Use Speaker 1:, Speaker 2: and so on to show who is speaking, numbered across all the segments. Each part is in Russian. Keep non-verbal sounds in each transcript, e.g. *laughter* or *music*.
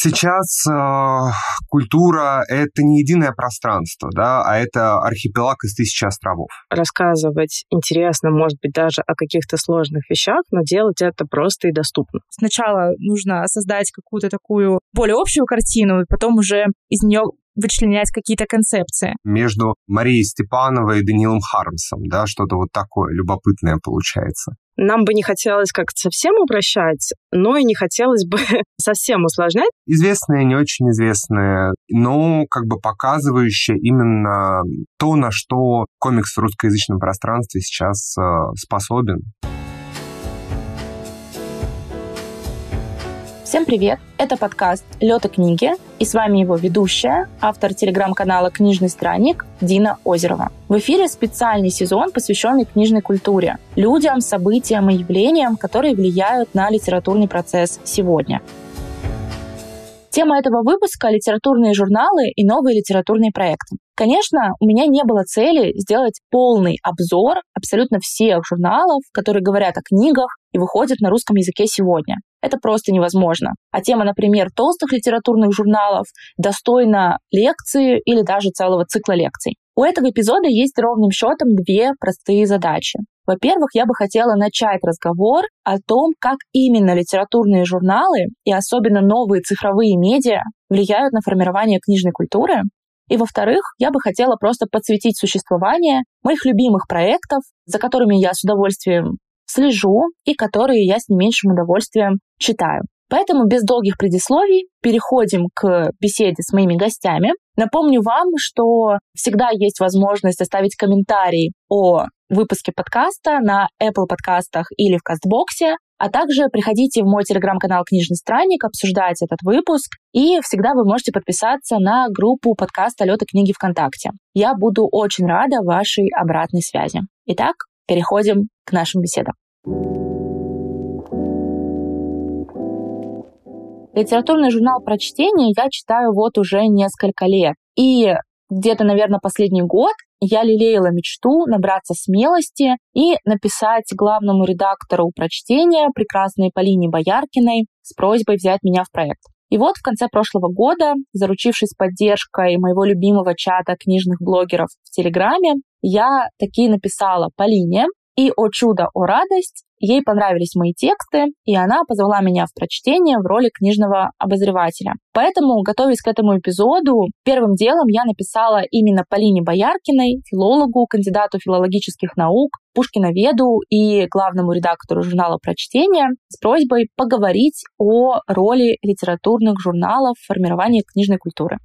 Speaker 1: Сейчас э, культура — это не единое пространство, да, а это архипелаг из тысячи островов.
Speaker 2: Рассказывать интересно, может быть, даже о каких-то сложных вещах, но делать это просто и доступно.
Speaker 3: Сначала нужно создать какую-то такую более общую картину, и потом уже из нее вычленять какие-то концепции.
Speaker 1: Между Марией Степановой и Даниилом Хармсом, да, что-то вот такое любопытное получается.
Speaker 2: Нам бы не хотелось как-то совсем упрощать, но и не хотелось бы *laughs* совсем усложнять.
Speaker 1: Известное, не очень известное, но как бы показывающее именно то, на что комикс в русскоязычном пространстве сейчас э, способен.
Speaker 3: Всем привет! Это подкаст «Лёд книги», и с вами его ведущая, автор телеграм-канала «Книжный странник» Дина Озерова. В эфире специальный сезон, посвященный книжной культуре, людям, событиям и явлениям, которые влияют на литературный процесс сегодня. Тема этого выпуска — литературные журналы и новые литературные проекты. Конечно, у меня не было цели сделать полный обзор абсолютно всех журналов, которые говорят о книгах и выходят на русском языке сегодня. Это просто невозможно. А тема, например, толстых литературных журналов достойна лекции или даже целого цикла лекций. У этого эпизода есть ровным счетом две простые задачи. Во-первых, я бы хотела начать разговор о том, как именно литературные журналы и особенно новые цифровые медиа влияют на формирование книжной культуры, и во-вторых, я бы хотела просто подсветить существование моих любимых проектов, за которыми я с удовольствием слежу и которые я с не меньшим удовольствием читаю. Поэтому без долгих предисловий переходим к беседе с моими гостями. Напомню вам, что всегда есть возможность оставить комментарий о выпуске подкаста на Apple подкастах или в Кастбоксе, а также приходите в мой телеграм-канал «Книжный странник», обсуждать этот выпуск, и всегда вы можете подписаться на группу подкаста «Лёта книги ВКонтакте». Я буду очень рада вашей обратной связи. Итак, переходим к нашим беседам. Литературный журнал про чтение я читаю вот уже несколько лет. И где-то, наверное, последний год я лелеяла мечту набраться смелости и написать главному редактору прочтения, прекрасной Полине Бояркиной, с просьбой взять меня в проект. И вот в конце прошлого года, заручившись поддержкой моего любимого чата книжных блогеров в Телеграме, я таки написала Полине, и, о чудо, о радость, ей понравились мои тексты, и она позвала меня в прочтение в роли книжного обозревателя. Поэтому, готовясь к этому эпизоду, первым делом я написала именно Полине Бояркиной, филологу, кандидату филологических наук, Пушкиноведу и главному редактору журнала «Прочтение» с просьбой поговорить о роли литературных журналов в формировании книжной культуры.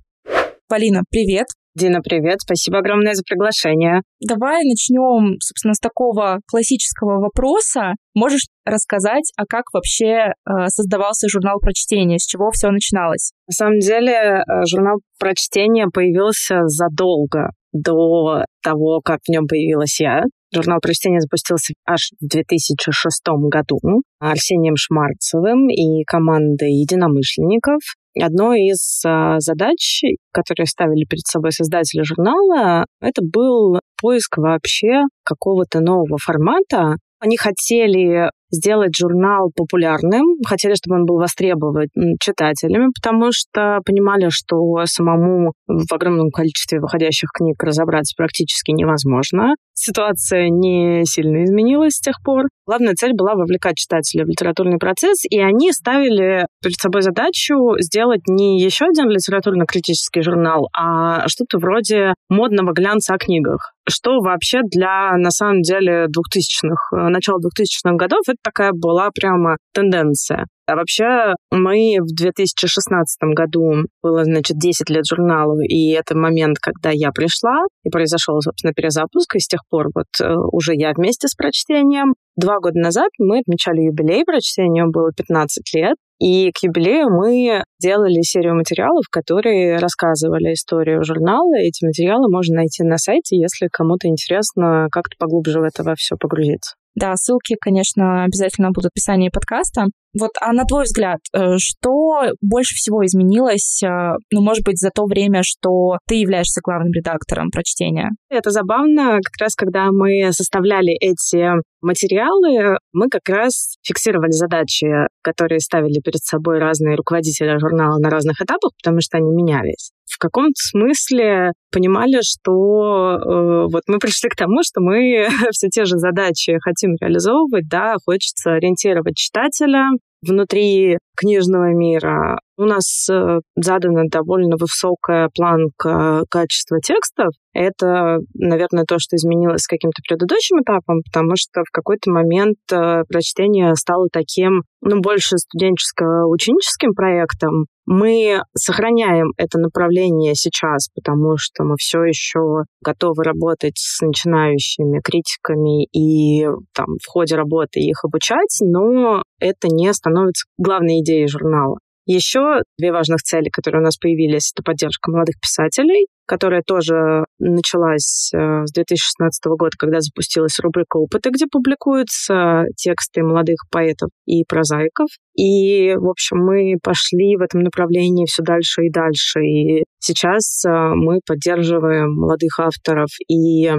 Speaker 3: Полина, привет!
Speaker 2: Дина, привет. Спасибо огромное за приглашение.
Speaker 3: Давай начнем, собственно, с такого классического вопроса. Можешь рассказать, а как вообще э, создавался журнал прочтения, с чего все начиналось?
Speaker 2: На самом деле, э, журнал прочтения появился задолго до того, как в нем появилась я. Журнал прочтения запустился аж в 2006 году Арсением Шмарцевым и командой единомышленников. Одной из а, задач, которые ставили перед собой создатели журнала, это был поиск вообще какого-то нового формата. Они хотели сделать журнал популярным, хотели, чтобы он был востребован читателями, потому что понимали, что самому в огромном количестве выходящих книг разобраться практически невозможно. Ситуация не сильно изменилась с тех пор. Главная цель была вовлекать читателя в литературный процесс, и они ставили перед собой задачу сделать не еще один литературно-критический журнал, а что-то вроде модного глянца о книгах что вообще для, на самом деле, 2000-х, начала 2000-х годов, это такая была прямо тенденция. А вообще мы в 2016 году было, значит, 10 лет журналу, и это момент, когда я пришла, и произошел, собственно, перезапуск, и с тех пор вот э, уже я вместе с прочтением. Два года назад мы отмечали юбилей прочтения, было 15 лет, и к юбилею мы делали серию материалов, которые рассказывали историю журнала. Эти материалы можно найти на сайте, если кому-то интересно как-то поглубже в это все погрузиться.
Speaker 3: Да, ссылки, конечно, обязательно будут в описании подкаста.
Speaker 4: Вот, а на твой взгляд, э, что больше всего изменилось, э, ну, может быть, за то время, что ты являешься главным редактором прочтения?
Speaker 2: Это забавно. Как раз когда мы составляли эти материалы, мы как раз фиксировали задачи, которые ставили перед собой разные руководители журнала на разных этапах, потому что они менялись в каком-то смысле понимали, что э, вот мы пришли к тому, что мы *laughs* все те же задачи хотим реализовывать, да, хочется ориентировать читателя внутри книжного мира. У нас э, задана довольно высокая планка качества текстов. Это, наверное, то, что изменилось с каким-то предыдущим этапом, потому что в какой-то момент э, прочтение стало таким, ну, больше студенческо-ученическим проектом. Мы сохраняем это направление сейчас, потому что мы все еще готовы работать с начинающими критиками и там, в ходе работы их обучать, но это не становится главной идеей журнала. Еще две важных цели, которые у нас появились, это поддержка молодых писателей, которая тоже началась э, с 2016 года, когда запустилась рубрика «Опыты», где публикуются тексты молодых поэтов и прозаиков. И, в общем, мы пошли в этом направлении все дальше и дальше. И сейчас э, мы поддерживаем молодых авторов и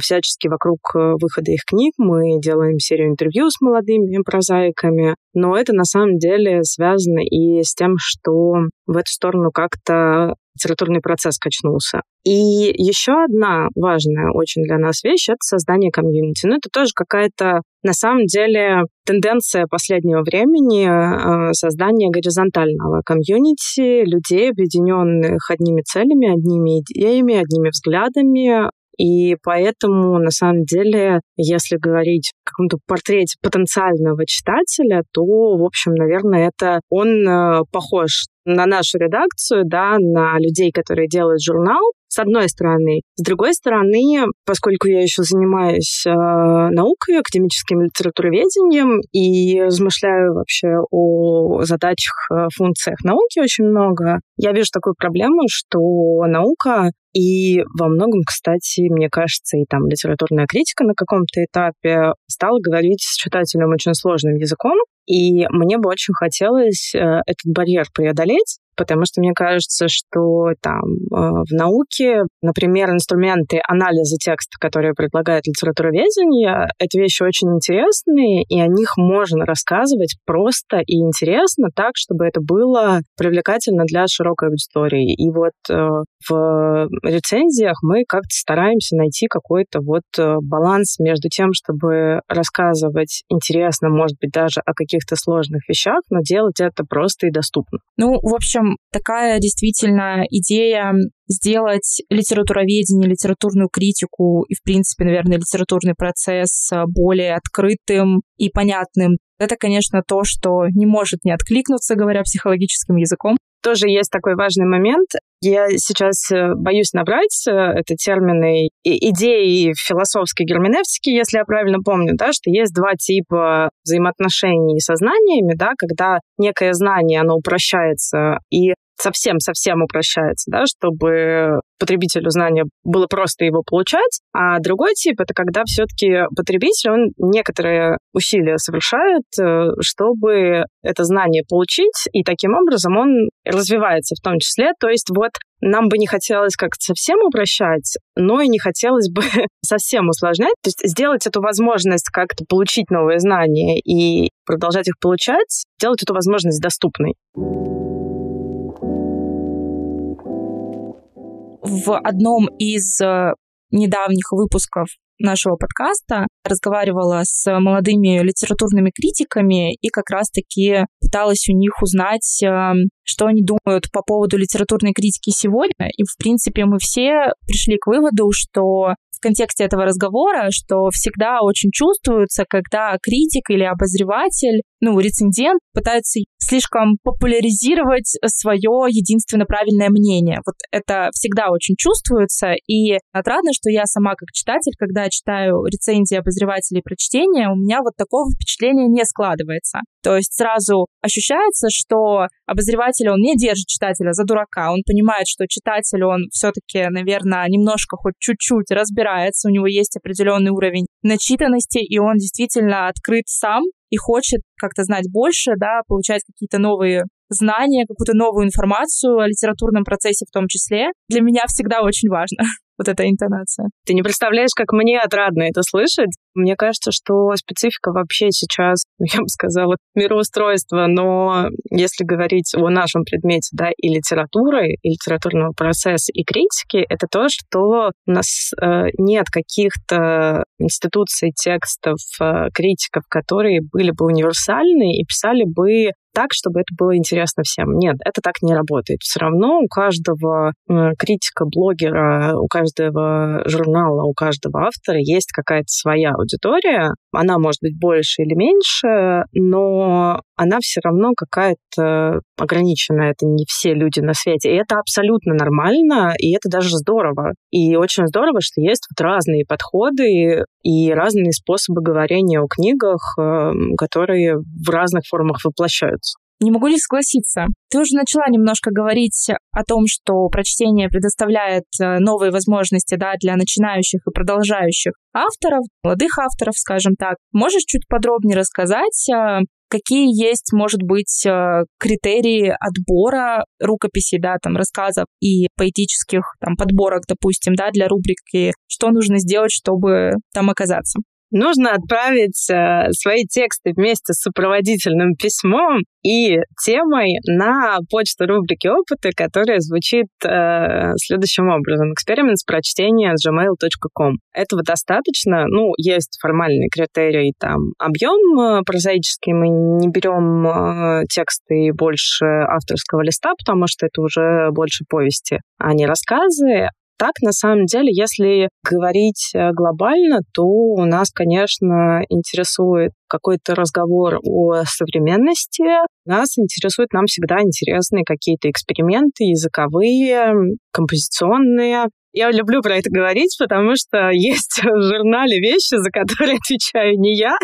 Speaker 2: всячески вокруг э, выхода их книг мы делаем серию интервью с молодыми прозаиками. Но это на самом деле связано и с тем, что в эту сторону как-то литературный процесс качнулся. И еще одна важная очень для нас вещь — это создание комьюнити. Ну, это тоже какая-то, на самом деле, тенденция последнего времени э, создания горизонтального комьюнити, людей, объединенных одними целями, одними идеями, одними взглядами, и поэтому, на самом деле, если говорить о каком-то портрете потенциального читателя, то, в общем, наверное, это он э, похож на нашу редакцию, да, на людей, которые делают журнал, с одной стороны. С другой стороны, поскольку я еще занимаюсь э, наукой, академическим литературоведением и размышляю вообще о задачах, э, функциях науки очень много, я вижу такую проблему, что наука и во многом, кстати, мне кажется, и там литературная критика на каком-то этапе стала говорить с читателем очень сложным языком, и мне бы очень хотелось э, этот барьер преодолеть, потому что мне кажется, что там э, в науке, например, инструменты анализа текста, которые предлагает литературоведение, это вещи очень интересные, и о них можно рассказывать просто и интересно так, чтобы это было привлекательно для широкой аудитории. И вот э, в рецензиях мы как-то стараемся найти какой-то вот э, баланс между тем, чтобы рассказывать интересно, может быть, даже о каких-то сложных вещах, но делать это просто и доступно.
Speaker 4: Ну, в общем, такая действительно идея сделать литературоведение, литературную критику и, в принципе, наверное, литературный процесс э, более открытым и понятным. Это, конечно, то, что не может не откликнуться, говоря психологическим языком.
Speaker 2: Тоже есть такой важный момент. Я сейчас э, боюсь набрать э, это термины идеи философской герменевтики, если я правильно помню, да, что есть два типа взаимоотношений со знаниями, да, когда некое знание, оно упрощается и совсем-совсем упрощается, да, чтобы потребителю знания было просто его получать. А другой тип — это когда все-таки потребитель, он некоторые усилия совершает, э, чтобы это знание получить, и таким образом он развивается в том числе. То есть вот нам бы не хотелось как-то совсем упрощать, но и не хотелось бы *laughs* совсем усложнять. То есть сделать эту возможность как-то получить новые знания и продолжать их получать, сделать эту возможность доступной.
Speaker 4: В одном из э, недавних выпусков нашего подкаста разговаривала с молодыми литературными критиками и как раз-таки пыталась у них узнать, э, что они думают по поводу литературной критики сегодня. И, в принципе, мы все пришли к выводу, что контексте этого разговора, что всегда очень чувствуется, когда критик или обозреватель, ну, рецензент пытается слишком популяризировать свое единственно правильное мнение. Вот это всегда очень чувствуется, и отрадно, что я сама как читатель, когда читаю рецензии обозревателей про чтение, у меня вот такого впечатления не складывается. То есть сразу ощущается, что обозреватель, он не держит читателя за дурака, он понимает, что читатель, он все-таки, наверное, немножко хоть чуть-чуть разбирается, у него есть определенный уровень начитанности, и он действительно открыт сам и хочет как-то знать больше, да, получать какие-то новые знания, какую-то новую информацию о литературном процессе в том числе, для меня всегда очень важно *laughs* вот эта интонация.
Speaker 2: Ты не представляешь, как мне отрадно это слышать. Мне кажется, что специфика вообще сейчас, *laughs* я бы сказала, мироустройство, но если говорить о нашем предмете, да, и литературы, и литературного процесса, и критики, это то, что у нас э, нет каких-то институций, текстов, э, критиков, которые были бы универсальны и писали бы так, чтобы это было интересно всем. Нет, это так не работает. Все равно у каждого критика, блогера, у каждого журнала, у каждого автора есть какая-то своя аудитория. Она может быть больше или меньше, но она все равно какая-то ограниченная. Это не все люди на свете. И это абсолютно нормально, и это даже здорово. И очень здорово, что есть вот разные подходы и разные способы говорения о книгах, эм, которые в разных формах воплощаются.
Speaker 4: Не могу не согласиться. Ты уже начала немножко говорить о том, что прочтение предоставляет э, новые возможности да, для начинающих и продолжающих авторов, молодых авторов, скажем так. Можешь чуть подробнее рассказать, э, какие есть, может быть, э, критерии отбора рукописей, да, там, рассказов и поэтических там, подборок, допустим, да, для рубрики, что нужно сделать, чтобы там оказаться?
Speaker 2: Нужно отправить э, свои тексты вместе с сопроводительным письмом и темой на почту рубрики «Опыты», которая звучит э, следующим образом. Эксперимент с прочтения gmail.com. Этого достаточно. Ну, есть формальные критерии, там, объем э, прозаический. Мы не берем э, тексты больше авторского листа, потому что это уже больше повести, а не рассказы так, на самом деле, если говорить э, глобально, то у нас, конечно, интересует какой-то разговор о современности. Нас интересуют, нам всегда интересны какие-то эксперименты языковые, композиционные. Я люблю про это говорить, потому что есть *laughs* в журнале вещи, за которые отвечаю не я.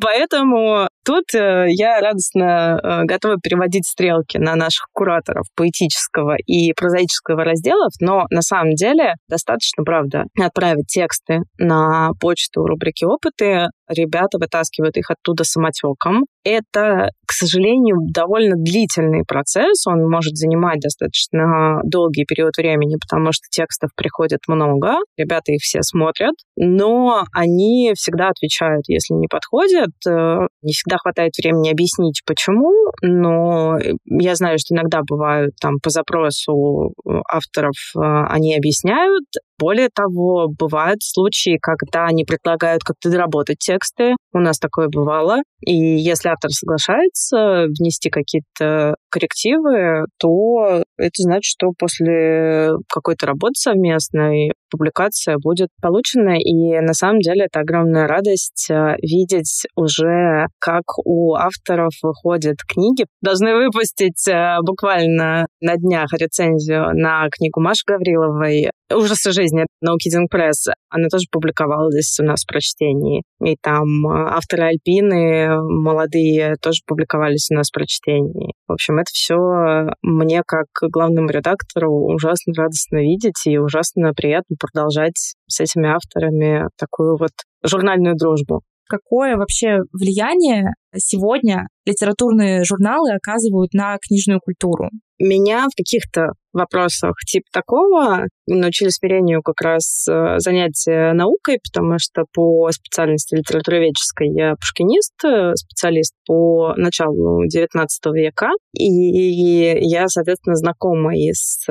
Speaker 2: Поэтому тут э, я радостно э, готова переводить стрелки на наших кураторов поэтического и прозаического разделов, но на самом деле достаточно, правда, отправить тексты на почту рубрики «Опыты». Ребята вытаскивают их оттуда самотеком. Это, к сожалению, довольно длительный процесс. Он может занимать достаточно долгий период времени, потому что текстов приходит много. Ребята их все смотрят, но они всегда отвечают, если не подходят. Э, не всегда хватает времени объяснить, почему, но я знаю, что иногда бывают там по запросу авторов э, они объясняют, более того, бывают случаи, когда они предлагают как-то доработать тексты. У нас такое бывало. И если автор соглашается внести какие-то коррективы, то это значит, что после какой-то работы совместной публикация будет получена. И на самом деле это огромная радость э, видеть уже, как у авторов выходят книги. Должны выпустить э, буквально на днях рецензию на книгу Маши Гавриловой «Ужасы жизни» на Кидинг Пресс. Она тоже публиковалась у нас в прочтении. И там э, авторы Альпины молодые тоже публиковались у нас в прочтении. В общем, это все мне, как главному редактору, ужасно радостно видеть и ужасно приятно продолжать с этими авторами такую вот журнальную дружбу.
Speaker 4: Какое вообще влияние сегодня литературные журналы оказывают на книжную культуру?
Speaker 2: Меня в каких-то вопросах типа такого научили смирению как раз э, занятия наукой, потому что по специальности литературоведческой я пушкинист, э, специалист по началу XIX века, и я, соответственно, знакома и с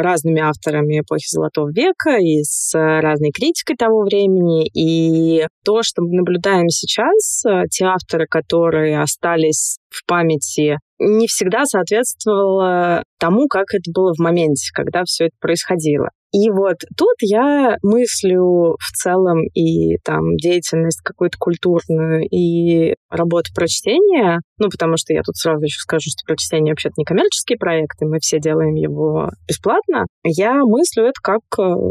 Speaker 2: разными авторами эпохи Золотого века, и с разной критикой того времени, и то, что мы наблюдаем сейчас, э, те авторы, которые остались в памяти не всегда соответствовало тому, как это было в моменте, когда все это происходило. И вот тут я мыслю в целом и там деятельность какую-то культурную, и работу прочтения, ну, потому что я тут сразу еще скажу, что прочтение вообще-то не коммерческий проект, и мы все делаем его бесплатно. Я мыслю это как,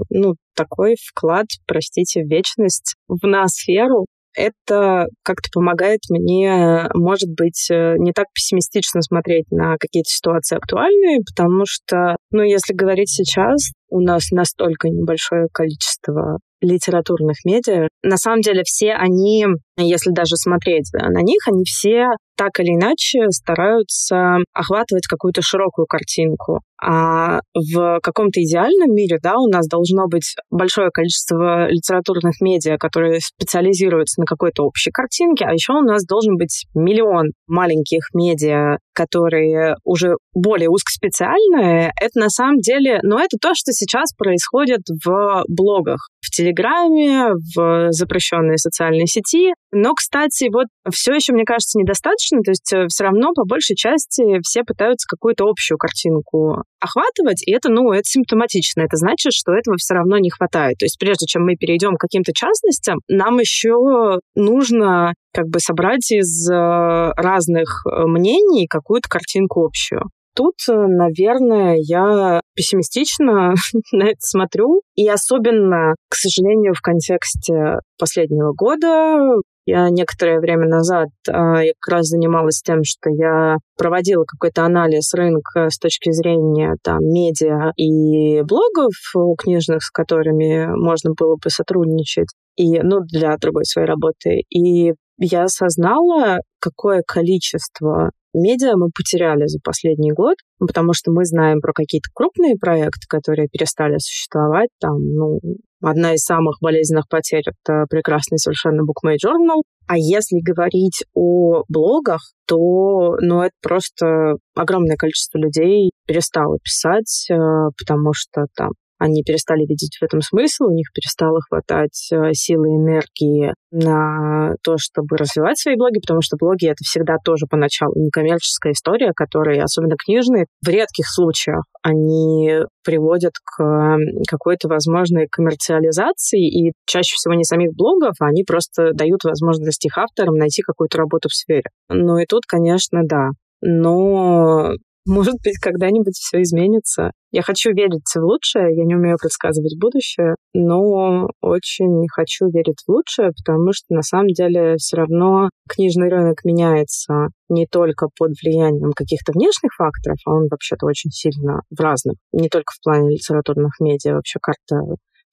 Speaker 2: ну, такой вклад, простите, в вечность, в ноосферу, это как-то помогает мне, может быть, э, не так пессимистично смотреть на какие-то ситуации актуальные, потому что, ну, если говорить сейчас, у нас настолько небольшое количество литературных медиа. На самом деле все они, если даже смотреть на них, они все так или иначе стараются охватывать какую-то широкую картинку. А в каком-то идеальном мире, да, у нас должно быть большое количество литературных медиа, которые специализируются на какой-то общей картинке, а еще у нас должен быть миллион маленьких медиа, которые уже более узкоспециальные. Это на самом деле, ну, это то, что сейчас происходит в блогах, в Телеграме, в запрещенной социальной сети. Но, кстати, вот все еще, мне кажется, недостаточно. То есть э, все равно, по большей части, все пытаются какую-то общую картинку охватывать, и это, ну, это симптоматично. Это значит, что этого все равно не хватает. То есть прежде чем мы перейдем к каким-то частностям, нам еще нужно как бы собрать из э, разных э, мнений какую-то картинку общую. Тут, наверное, я пессимистично *laughs* на это смотрю. И особенно, к сожалению, в контексте последнего года я некоторое время назад я как раз занималась тем, что я проводила какой-то анализ рынка с точки зрения там, медиа и блогов у книжных, с которыми можно было бы сотрудничать, и, ну, для другой своей работы. И я осознала, какое количество медиа мы потеряли за последний год, потому что мы знаем про какие-то крупные проекты, которые перестали существовать. Там, ну, одна из самых болезненных потерь — это прекрасный совершенно BookMate Journal. А если говорить о блогах, то ну, это просто огромное количество людей перестало писать, э, потому что там они перестали видеть в этом смысл, у них перестало хватать э, силы и энергии на то, чтобы развивать свои блоги, потому что блоги — это всегда тоже поначалу некоммерческая история, которая, особенно книжные, в редких случаях они приводят к какой-то возможной коммерциализации, и чаще всего не самих блогов, а они просто дают возможность их авторам найти какую-то работу в сфере. Ну и тут, конечно, да. Но может быть, когда-нибудь все изменится. Я хочу верить в лучшее, я не умею предсказывать будущее, но очень хочу верить в лучшее, потому что на самом деле все равно книжный рынок меняется не только под влиянием каких-то внешних факторов, а он вообще-то очень сильно в разных, не только в плане литературных медиа, вообще карта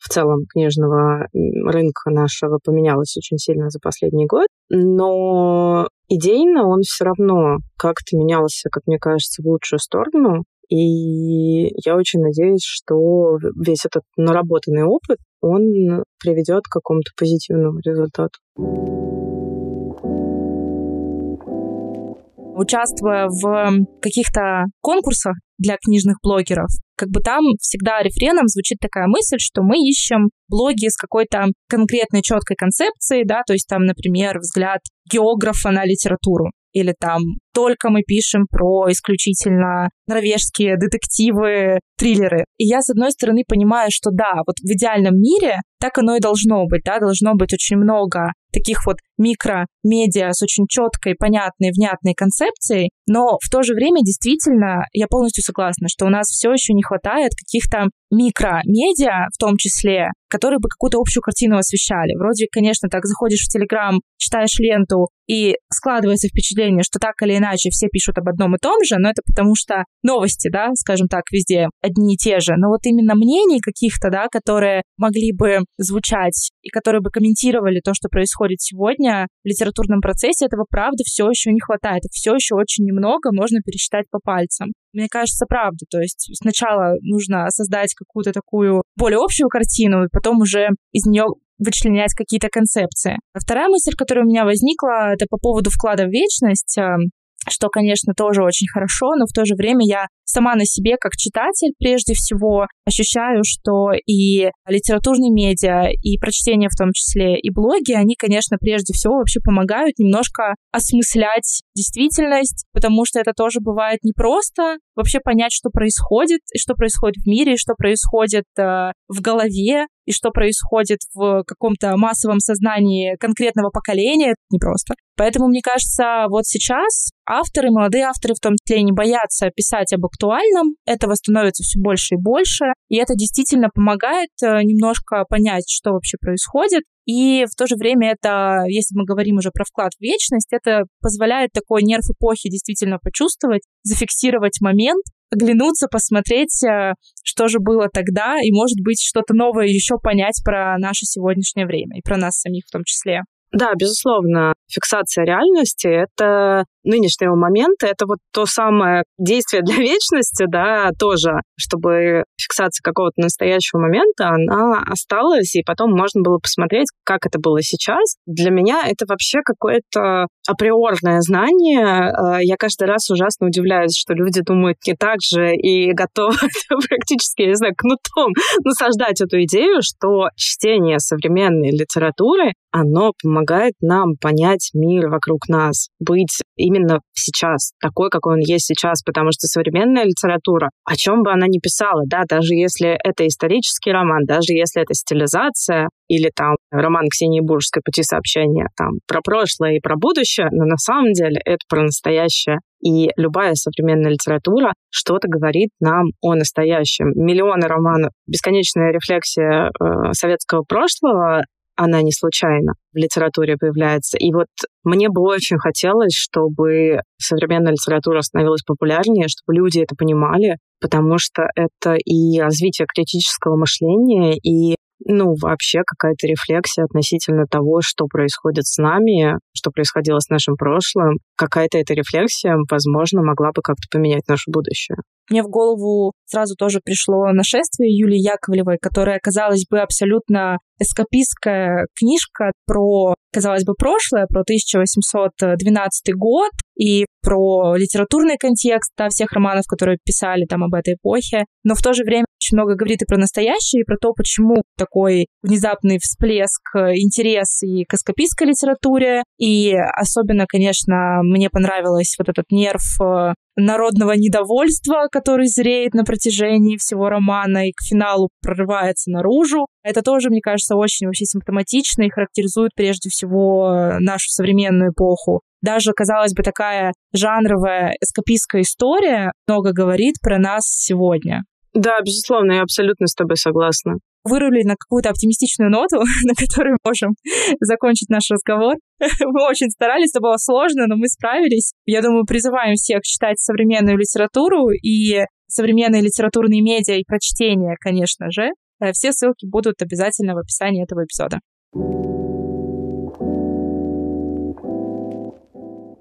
Speaker 2: в целом книжного рынка нашего поменялась очень сильно за последний год, но идейно он все равно как-то менялся, как мне кажется, в лучшую сторону. И я очень надеюсь, что весь этот наработанный опыт, он приведет к какому-то позитивному результату.
Speaker 4: Участвуя в каких-то конкурсах для книжных блогеров, как бы там всегда рефреном звучит такая мысль, что мы ищем блоги с какой-то конкретной четкой концепцией, да, то есть там, например, взгляд географа на литературу или там только мы пишем про исключительно норвежские детективы, триллеры. И я, с одной стороны, понимаю, что да, вот в идеальном мире так оно и должно быть, да, должно быть очень много таких вот микро-медиа с очень четкой, понятной, внятной концепцией, но в то же время действительно я полностью согласна, что у нас все еще не хватает каких-то микро-медиа, в том числе, которые бы какую-то общую картину освещали. Вроде, конечно, так заходишь в Телеграм, читаешь ленту, и складывается впечатление, что так или иначе все пишут об одном и том же, но это потому что новости, да, скажем так, везде одни и те же. Но вот именно мнений каких-то, да, которые могли бы звучать и которые бы комментировали то, что происходит сегодня в литературном процессе, этого правда все еще не хватает. Все еще очень немного можно пересчитать по пальцам. Мне кажется, правда. То есть сначала нужно создать какую-то такую более общую картину, и потом уже из нее вычленять какие-то концепции. Вторая мысль, которая у меня возникла, это по поводу вклада в вечность что, конечно, тоже очень хорошо, но в то же время я сама на себе, как читатель, прежде всего, ощущаю, что и литературные медиа, и прочтение в том числе, и блоги, они, конечно, прежде всего вообще помогают немножко осмыслять действительность, потому что это тоже бывает непросто, вообще понять, что происходит, и что происходит в мире, и что происходит э, в голове, и что происходит в каком-то массовом сознании конкретного поколения, это непросто. Поэтому, мне кажется, вот сейчас авторы, молодые авторы в том числе, не боятся писать об актуальном, этого становится все больше и больше, и это действительно помогает э, немножко понять, что вообще происходит, И в то же время это, если мы говорим уже про вклад в вечность, это позволяет такой нерв эпохи действительно почувствовать, зафиксировать момент, оглянуться, посмотреть, э, что же было тогда, и, может быть, что-то новое еще понять про наше сегодняшнее время и про нас самих в том числе.
Speaker 2: Да, безусловно, фиксация реальности — это нынешнего момента, это вот то самое действие для *laughs* вечности, да, тоже, чтобы фиксация какого-то настоящего момента, она осталась, и потом можно было посмотреть, как это было сейчас. Для меня это вообще какое-то априорное знание. Э, я каждый раз ужасно удивляюсь, что люди думают не так же и *laughs* готовы практически, я не знаю, кнутом *laughs* насаждать эту идею, что чтение современной литературы, оно помогает нам понять мир вокруг нас, быть именно сейчас, такой, какой он есть сейчас, потому что современная литература, о чем бы она ни писала, да, даже если это исторический роман, даже если это стилизация или там роман Ксении Буржской «Пути сообщения», там про прошлое и про будущее, но на самом деле это про настоящее. И любая современная литература что-то говорит нам о настоящем. Миллионы романов, бесконечная рефлексия э, советского прошлого она не случайно в литературе появляется. И вот мне бы очень хотелось, чтобы современная литература становилась популярнее, чтобы люди это понимали, потому что это и развитие критического мышления, и ну, вообще какая-то рефлексия относительно того, что происходит с нами, что происходило с нашим прошлым. Какая-то эта рефлексия, возможно, могла бы как-то поменять наше будущее.
Speaker 4: Мне в голову сразу тоже пришло нашествие Юлии Яковлевой, которая, казалось бы, абсолютно эскапистская книжка про, казалось бы, прошлое, про 1812 год и про литературный контекст да, всех романов, которые писали там об этой эпохе. Но в то же время очень много говорит и про настоящее, и про то, почему такой внезапный всплеск интереса и к эскапистской литературе. И особенно, конечно, мне понравилось вот этот нерв э, народного недовольства, который зреет на протяжении всего романа и к финалу прорывается наружу. Это тоже, мне кажется, очень вообще симптоматично и характеризует прежде всего нашу современную эпоху. Даже, казалось бы, такая жанровая эскапистская история много говорит про нас сегодня.
Speaker 2: Да, безусловно, я абсолютно с тобой согласна
Speaker 4: вырули на какую-то оптимистичную ноту, *laughs* на которой можем *laughs* закончить наш разговор. *laughs* Мы очень старались, это было сложно, но мы справились. Я думаю, призываем всех читать современную литературу и современные литературные медиа и прочтения, конечно же. Э, все ссылки будут обязательно в описании этого эпизода.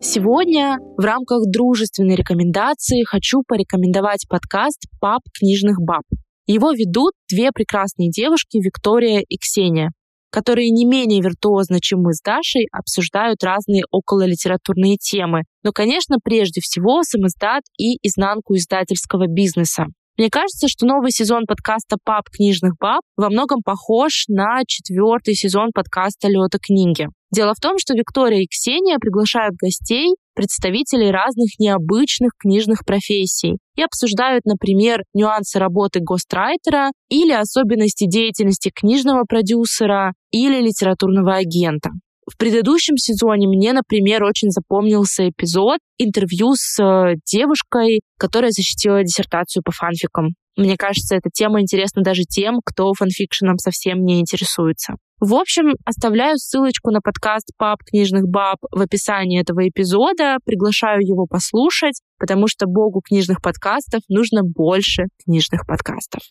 Speaker 4: Сегодня в рамках дружественной рекомендации хочу порекомендовать подкаст «Пап книжных баб». Его ведут две прекрасные девушки Виктория и Ксения, которые не менее виртуозно, чем мы с Дашей, обсуждают разные окололитературные темы. Но, конечно, прежде всего самоздат и изнанку издательского бизнеса. Мне кажется, что новый сезон подкаста «Пап книжных баб» во многом похож на четвертый сезон подкаста «Лёта книги». Дело в том, что Виктория и Ксения приглашают гостей, представителей разных необычных книжных профессий и обсуждают, например, нюансы работы гострайтера или особенности деятельности книжного продюсера или литературного агента. В предыдущем сезоне мне, например, очень запомнился эпизод интервью с э, девушкой, которая защитила диссертацию по фанфикам. Мне кажется, эта тема интересна даже тем, кто фанфикшеном совсем не интересуется. В общем, оставляю ссылочку на подкаст «Пап книжных баб» в описании этого эпизода. Приглашаю его послушать, потому что богу книжных подкастов нужно больше книжных подкастов.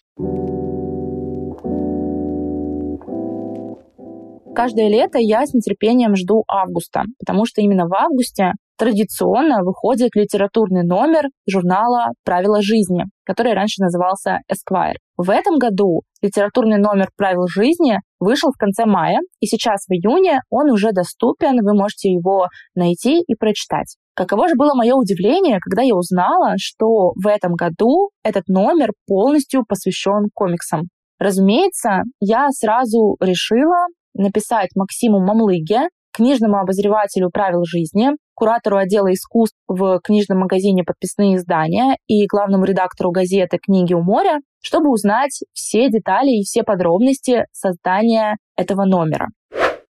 Speaker 4: Каждое лето я с нетерпением жду августа, потому что именно в августе традиционно выходит литературный номер журнала «Правила жизни», который раньше назывался Esquire. В этом году литературный номер «Правил жизни» вышел в конце мая, и сейчас в июне он уже доступен, вы можете его найти и прочитать. Каково же было мое удивление, когда я узнала, что в этом году этот номер полностью посвящен комиксам. Разумеется, я сразу решила написать Максиму Мамлыге, книжному обозревателю правил жизни, куратору отдела искусств в книжном магазине «Подписные издания» и главному редактору газеты «Книги у моря», чтобы узнать все детали и все подробности создания этого номера.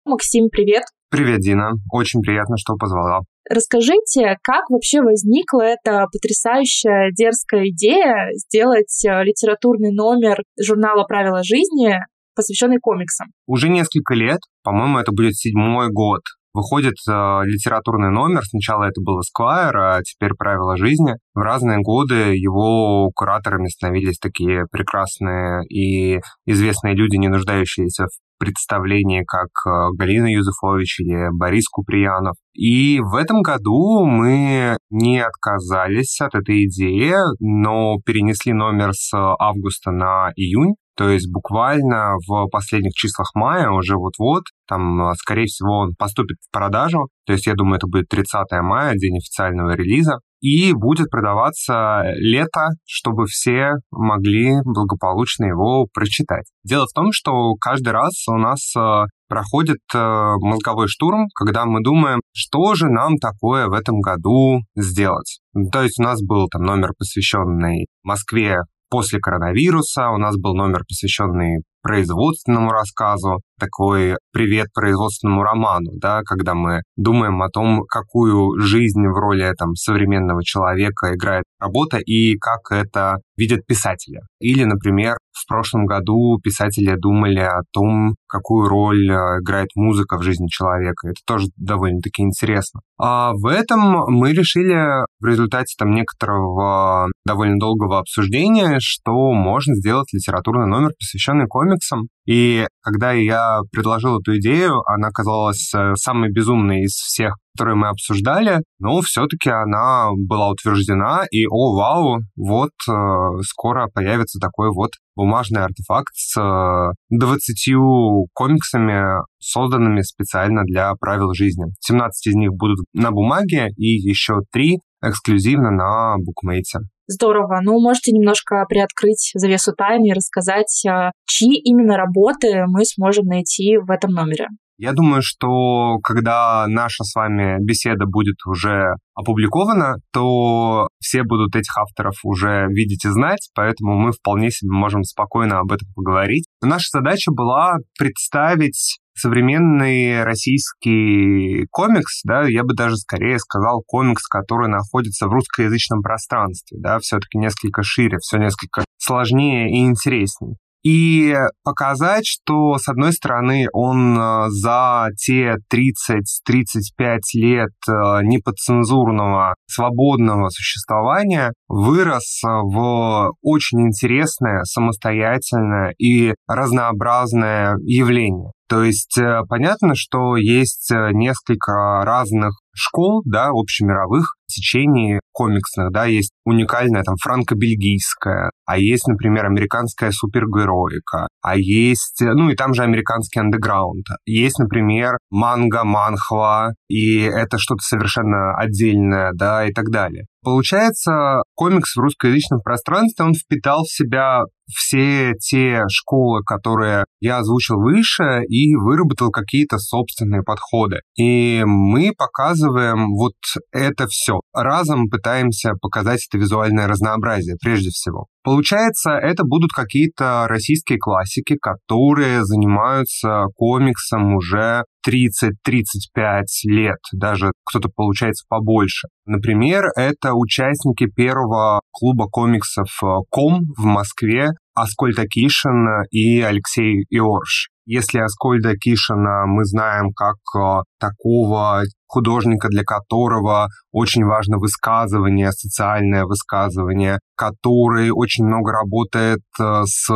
Speaker 4: Максим, привет!
Speaker 1: Привет, Дина. Очень приятно, что позвала.
Speaker 4: Расскажите, как вообще возникла эта потрясающая дерзкая идея сделать э, литературный номер журнала «Правила жизни», посвященный комиксам?
Speaker 1: Уже несколько лет, по-моему, это будет седьмой год выходит э, литературный номер. Сначала это был Esquire, а теперь «Правила жизни». В разные годы его кураторами становились такие прекрасные и известные люди, не нуждающиеся в представлении, как э, Галина Юзефович или Борис Куприянов. И в этом году мы не отказались от этой идеи, но перенесли номер с августа на июнь. То есть буквально в последних числах мая, уже вот-вот, там, э, скорее всего, он поступит в продажу. То есть я думаю, это будет 30 мая, день официального релиза. И будет продаваться лето, чтобы все могли благополучно его прочитать. Дело в том, что каждый раз у нас э, проходит э, мозговой штурм, когда мы думаем, что же нам такое в этом году сделать. То есть у нас был там номер, посвященный Москве после коронавируса. У нас был номер, посвященный производственному рассказу, такой привет производственному роману, да, когда мы думаем о том, какую жизнь в роли там, современного человека играет работа и как это видят писатели. Или, например, в прошлом году писатели думали о том, какую роль э, играет музыка в жизни человека. Это тоже довольно-таки интересно. А в этом мы решили в результате там некоторого довольно долгого обсуждения, что можно сделать литературный номер, посвященный комиксам. И когда я предложил эту идею, она казалась э, самой безумной из всех, которые мы обсуждали, но все-таки она была утверждена, и, о, вау, вот э, скоро появится такой вот бумажный артефакт с э, 20 комиксами, созданными специально для правил жизни. 17 из них будут на бумаге, и еще 3 эксклюзивно на букмейте.
Speaker 4: Здорово. Ну, можете немножко приоткрыть завесу тайны и рассказать, а, чьи именно работы мы сможем найти в этом номере?
Speaker 1: Я думаю, что когда наша с вами беседа будет уже опубликована, то все будут этих авторов уже видеть и знать, поэтому мы вполне себе можем спокойно об этом поговорить. наша задача была представить современный российский комикс, да, я бы даже скорее сказал комикс, который находится в русскоязычном пространстве, да, все-таки несколько шире, все несколько сложнее и интереснее и показать, что, с одной стороны, он э, за те 30-35 лет э, неподцензурного, свободного существования вырос в очень интересное, самостоятельное и разнообразное явление. То есть э, понятно, что есть несколько разных школ, да, общемировых течений комиксных, да, есть уникальная там франко-бельгийская, а есть, например, американская супергероика, а есть, ну и там же американский андеграунд, есть, например, манга, манхва, и это что-то совершенно отдельное, да, и так далее. Получается, комикс в русскоязычном пространстве, он впитал в себя все те школы, которые я озвучил выше, и выработал какие-то собственные подходы. И мы показываем вот это все. Разом пытаемся показать это визуальное разнообразие, прежде всего. Получается, это будут какие-то российские классики, которые занимаются комиксом уже 30-35 лет, даже кто-то получается побольше. Например, это участники первого клуба комиксов э, «Ком» в Москве, Аскольд Акишин и Алексей Иорш. Если Аскольда Кишина мы знаем как э, такого художника, для которого очень важно высказывание, социальное высказывание, который очень много работает э, с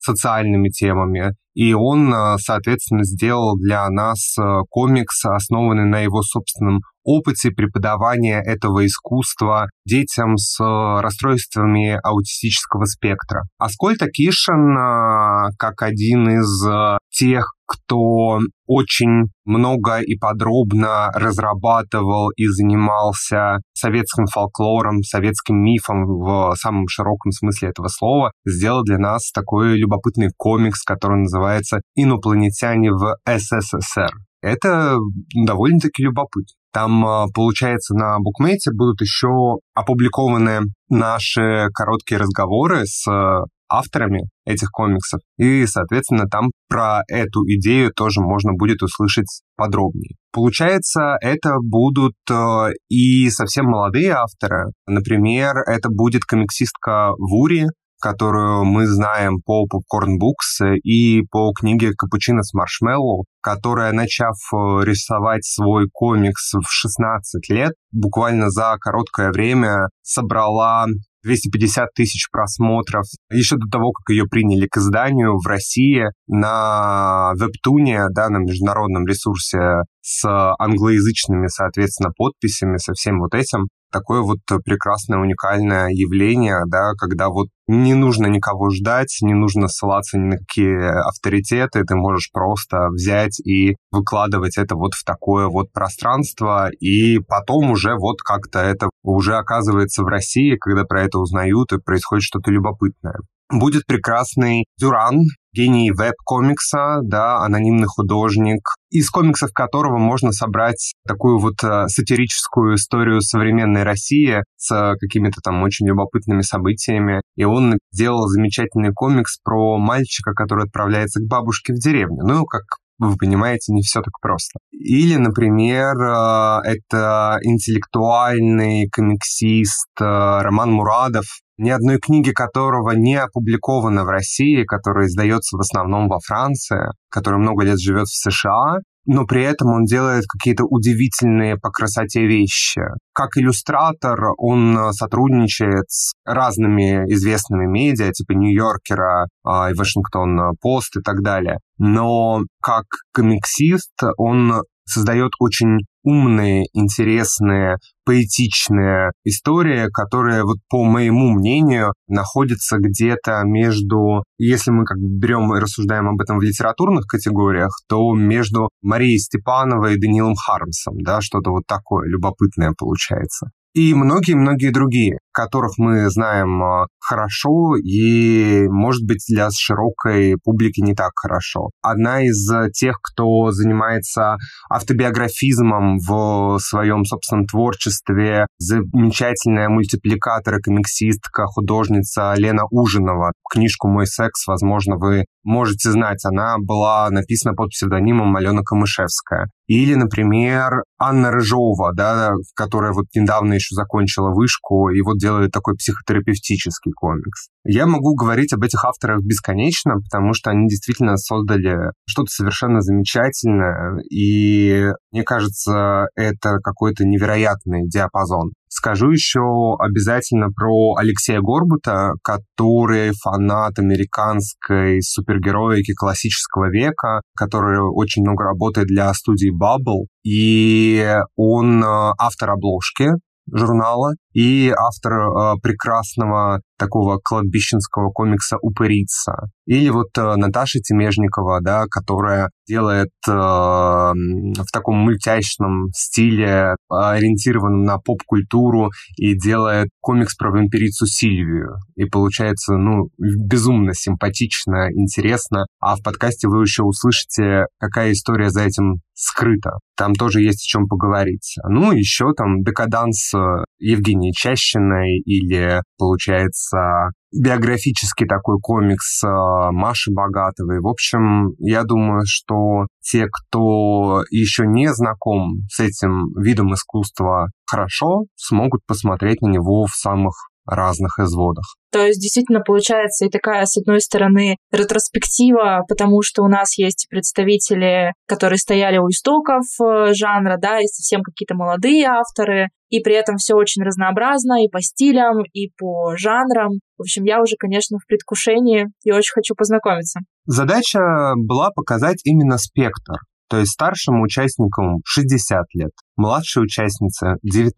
Speaker 1: социальными темами. И он, э, соответственно, сделал для нас комикс, основанный на его собственном опыте преподавания этого искусства детям с расстройствами аутистического спектра. Аскольд Акишин, как один из тех, кто очень много и подробно разрабатывал и занимался советским фолклором, советским мифом в самом широком смысле этого слова, сделал для нас такой любопытный комикс, который называется «Инопланетяне в СССР». Это довольно-таки любопытно. Там, а, получается, на букмейте будут еще опубликованы наши короткие разговоры с авторами этих комиксов. И, соответственно, там про эту идею тоже можно будет услышать подробнее. Получается, это будут э, и совсем молодые авторы. Например, это будет комиксистка Вури, которую мы знаем по Popcorn Books и по книге «Капучино с маршмеллоу», которая, начав э, рисовать свой комикс в 16 лет, буквально за короткое время собрала 250 тысяч просмотров. Еще до того, как ее приняли к изданию в России на вебтуне, да, на международном ресурсе с англоязычными, соответственно, подписями, со всем вот этим такое вот прекрасное, уникальное явление, да, когда вот не нужно никого ждать, не нужно ссылаться ни на какие авторитеты, ты можешь просто взять и выкладывать это вот в такое вот пространство, и потом уже вот как-то это уже оказывается в России, когда про это узнают, и происходит что-то любопытное. Будет прекрасный Дюран, гений веб-комикса, да, анонимный художник, из комиксов которого можно собрать такую вот э, сатирическую историю современной России с какими-то там очень любопытными событиями. И он сделал замечательный комикс про мальчика, который отправляется к бабушке в деревню. Ну, как вы понимаете, не все так просто. Или, например, э, это интеллектуальный комиксист э, Роман Мурадов, ни одной книги которого не опубликовано в России, которая издается в основном во Франции, который много лет живет в США, но при этом он делает какие-то удивительные по красоте вещи. Как иллюстратор он сотрудничает с разными известными медиа, типа Нью-Йоркера а, и Вашингтон Пост и так далее. Но как комиксист он создает очень умные, интересные, поэтичные истории, которые, вот по моему мнению, находятся где-то между, если мы как бы берем и рассуждаем об этом в литературных категориях, то между Марией Степановой и Даниилом Хармсом, да, что-то вот такое любопытное получается и многие-многие другие, которых мы знаем а, хорошо и, может быть, для широкой публики не так хорошо. Одна из тех, кто занимается автобиографизмом в своем собственном творчестве, замечательная мультипликатор и комиксистка, художница Лена Ужинова. Книжку «Мой секс», возможно, вы можете знать. Она была написана под псевдонимом Алена Камышевская. Или, например, Анна Рыжова, да, которая вот недавно еще закончила вышку и вот делает такой психотерапевтический комикс. Я могу говорить об этих авторах бесконечно, потому что они действительно создали что-то совершенно замечательное, и мне кажется, это какой-то невероятный диапазон. Скажу еще обязательно про Алексея Горбута, который фанат американской супергероики классического века, который очень много работает для студии Bubble. И он э, автор обложки журнала и автор э, прекрасного такого кладбищенского комикса «Упырица». Или вот э, Наташа Темежникова, да, которая делает э, в таком мультяшном стиле, ориентированном на поп-культуру, и делает комикс про вампирицу Сильвию. И получается, ну, безумно симпатично, интересно. А в подкасте вы еще услышите, какая история за этим скрыта. Там тоже есть о чем поговорить. Ну, еще там декаданс Чащиной или, получается, биографический такой комикс Маши Богатовой. В общем, я думаю, что те, кто еще не знаком с этим видом искусства хорошо, смогут посмотреть на него в самых разных изводах.
Speaker 4: То есть действительно получается и такая, с одной стороны, ретроспектива, потому что у нас есть представители, которые стояли у истоков э, жанра, да, и совсем какие-то молодые авторы, и при этом все очень разнообразно и по стилям, и по жанрам. В общем, я уже, конечно, в предвкушении и очень хочу познакомиться.
Speaker 1: Задача была показать именно спектр то есть старшим участникам 60 лет, младшей участнице 19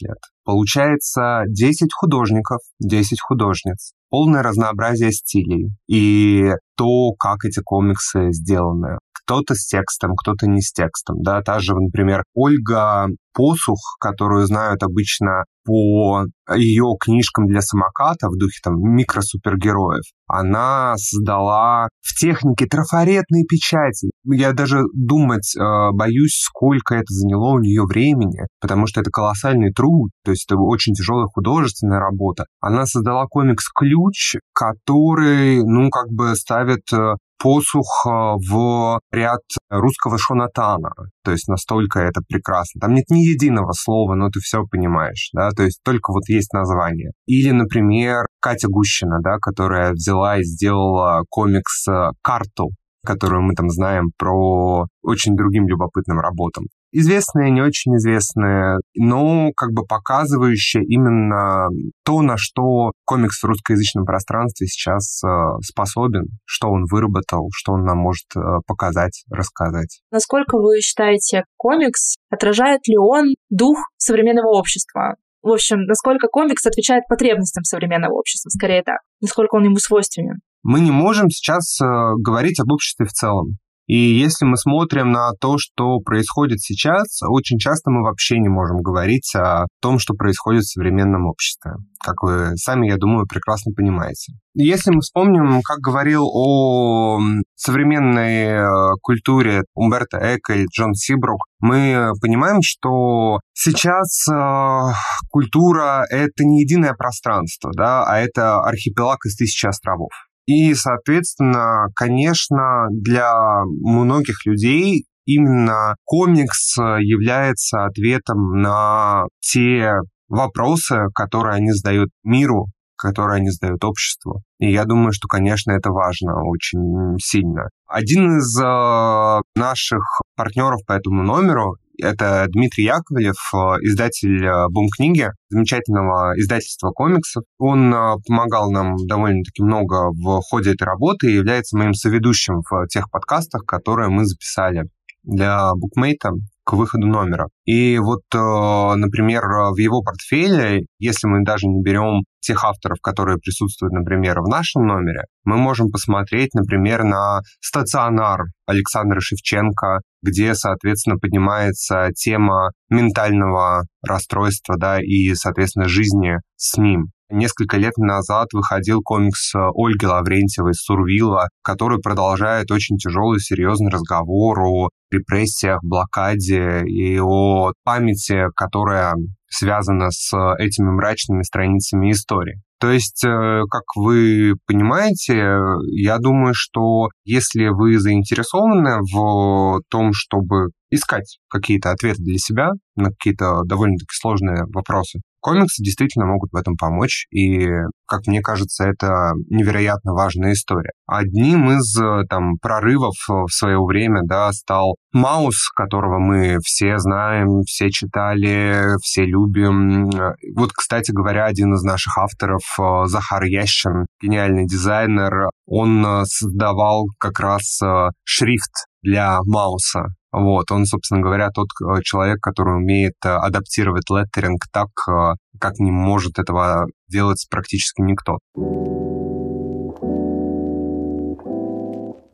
Speaker 1: лет. Получается 10 художников, 10 художниц, полное разнообразие стилей и то, как эти комиксы сделаны. Кто-то с текстом, кто-то не с текстом. Да? Та же, например, Ольга Посух, которую знают обычно по ее книжкам для самоката в духе там микросупергероев, она создала в технике трафаретные печати. Я даже думать э, боюсь, сколько это заняло у нее времени, потому что это колоссальный труд, то есть это очень тяжелая художественная работа. Она создала комикс «Ключ», который, ну, как бы ставит э, посух в ряд русского шонатана. То есть настолько это прекрасно. Там нет ни единого слова, но ты все понимаешь, да, то есть только вот есть название. Или, например, Катя Гущина, да, которая взяла и сделала комикс «Карту», которую мы там знаем про очень другим любопытным работам известные, не очень известные, но как бы показывающие именно то, на что комикс в русскоязычном пространстве сейчас э, способен, что он выработал, что он нам может э, показать, рассказать.
Speaker 4: Насколько вы считаете, комикс отражает ли он дух современного общества? В общем, насколько комикс отвечает потребностям современного общества, скорее так, насколько он ему свойственен?
Speaker 1: Мы не можем сейчас э, говорить об обществе в целом. И если мы смотрим на то, что происходит сейчас, очень часто мы вообще не можем говорить о том, что происходит в современном обществе, как вы сами, я думаю, прекрасно понимаете. Если мы вспомним, как говорил о современной э, культуре Умберто Эко и Джон Сибрук, мы понимаем, что сейчас э, культура — это не единое пространство, да, а это архипелаг из тысячи островов. И, соответственно, конечно, для многих людей именно комикс является ответом на те вопросы, которые они задают миру, которые они задают обществу. И я думаю, что, конечно, это важно очень сильно. Один из э, наших партнеров по этому номеру это Дмитрий Яковлев, э, издатель э, Бум-книги, замечательного издательства комиксов. Он э, помогал нам довольно-таки много в ходе этой работы и является моим соведущим в тех подкастах, которые мы записали для букмейта к выходу номера. И вот, например, в его портфеле, если мы даже не берем тех авторов, которые присутствуют, например, в нашем номере, мы можем посмотреть, например, на стационар Александра Шевченко, где, соответственно, поднимается тема ментального расстройства, да, и, соответственно, жизни с ним. Несколько лет назад выходил комикс Ольги Лаврентьевой «Сурвила», который продолжает очень тяжелый, серьезный разговор о репрессиях, блокаде и о памяти, которая связана с этими мрачными страницами истории. То есть, э, как вы понимаете, я думаю, что если вы заинтересованы в том, чтобы искать какие-то ответы для себя на какие-то довольно-таки сложные вопросы, комиксы действительно могут в этом помочь, и, как мне кажется, это невероятно важная история. Одним из там прорывов в свое время, да, стал Маус, которого мы все знаем, все читали, все любим. Вот, кстати говоря, один из наших авторов, Захар Ящин, гениальный дизайнер, он создавал как раз шрифт для Мауса. Вот, он, собственно говоря, тот э, человек, который умеет э, адаптировать леттеринг так, э, как не может этого делать практически никто.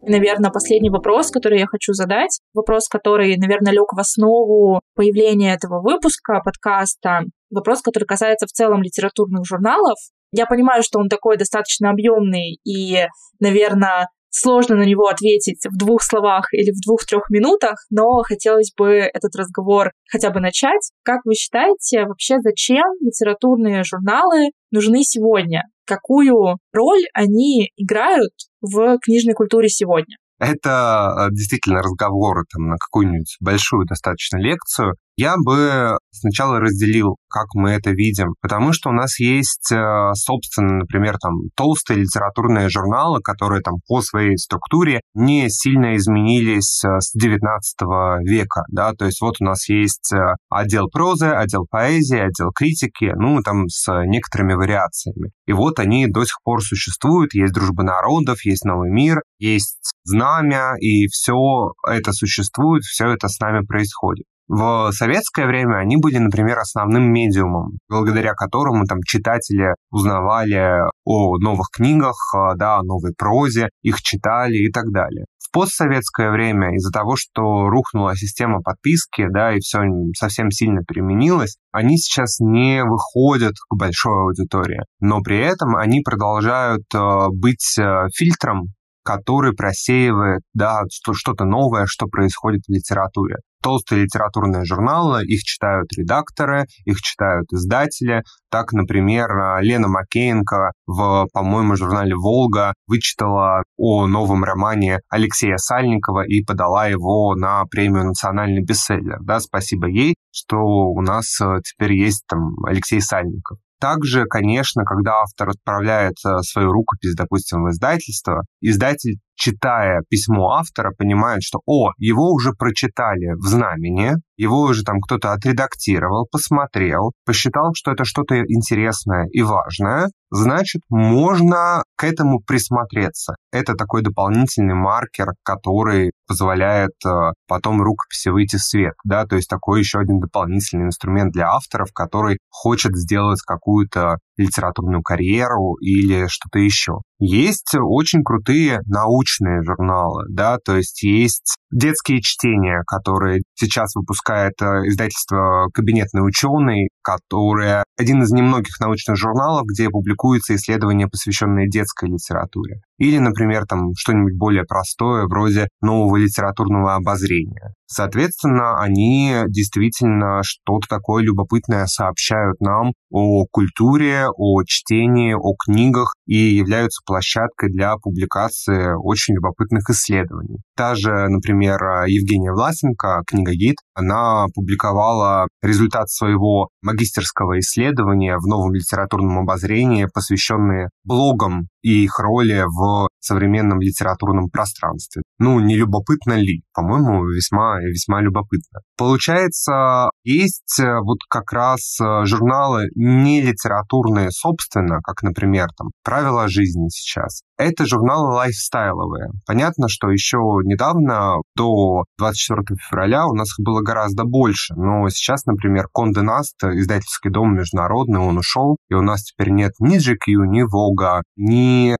Speaker 4: наверное, последний вопрос, который я хочу задать, вопрос, который, наверное, лег в основу появления этого выпуска подкаста, вопрос, который касается в целом литературных журналов. Я понимаю, что он такой достаточно объемный и, наверное, сложно на него ответить в двух словах или в двух-трех минутах, но хотелось бы этот разговор хотя бы начать. Как вы считаете, вообще зачем литературные журналы нужны сегодня? Какую роль они играют в книжной культуре сегодня?
Speaker 1: Это э, действительно разговоры там, на какую-нибудь большую достаточно лекцию. Я бы сначала разделил, как мы это видим, потому что у нас есть, э, собственно, например, там толстые литературные журналы, которые там по своей структуре не сильно изменились э, с 19 века, да, то есть вот у нас есть отдел прозы, отдел поэзии, отдел критики, ну, там с некоторыми вариациями. И вот они до сих пор существуют, есть дружба народов, есть новый мир, есть знамя, и все это существует, все это с нами происходит. В советское время они были, например, основным медиумом, благодаря которому там читатели узнавали о новых книгах, а, да, о новой прозе, их читали и так далее. В постсоветское время из-за того, что рухнула система подписки, да, и все совсем сильно переменилось, они сейчас не выходят к большой аудитории, но при этом они продолжают э, быть э, фильтром который просеивает да, что-то новое, что происходит в литературе толстые литературные журналы, их читают редакторы, их читают издатели. Так, например, Лена Макеенко в, по-моему, журнале «Волга» вычитала о новом романе Алексея Сальникова и подала его на премию «Национальный бестселлер». Да, спасибо ей, что у нас э, теперь есть там Алексей Сальников. Также, конечно, когда автор отправляет э, свою рукопись, допустим, в издательство, издатель читая письмо автора, понимает, что, о, его уже прочитали в знамени, его уже там кто-то отредактировал, посмотрел, посчитал, что это что-то интересное и важное, значит, можно к этому присмотреться. Это такой дополнительный маркер, который позволяет э, потом рукописи выйти в свет, да, то есть такой еще один дополнительный инструмент для авторов, который хочет сделать какую-то литературную карьеру или что-то еще. Есть очень крутые научные журналы, да, то есть есть детские чтения, которые сейчас выпускает э, издательство «Кабинетный ученый», которое один из немногих научных журналов, где публикуются исследования, посвященные детской литературе. Или, например, там что-нибудь более простое, вроде нового литературного обозрения. Соответственно, они действительно что-то такое любопытное сообщают нам о культуре, о чтении, о книгах и являются площадкой для публикации очень любопытных исследований. Та же, например, Евгения Власенко, книга «Гид», она публиковала результат своего магистерского исследования в новом литературном обозрении, посвященные блогам и их роли в современном литературном пространстве. Ну, не любопытно ли? По-моему, весьма весьма любопытно. Получается, есть э, вот как раз э, журналы не литературные, собственно, как, например, там «Правила жизни» сейчас. Это журналы лайфстайловые. Понятно, что еще недавно, до 24 февраля, у нас их было гораздо больше. Но сейчас, например, Конде Наст, издательский дом международный, он ушел, и у нас теперь нет ни GQ, ни Vogue, ни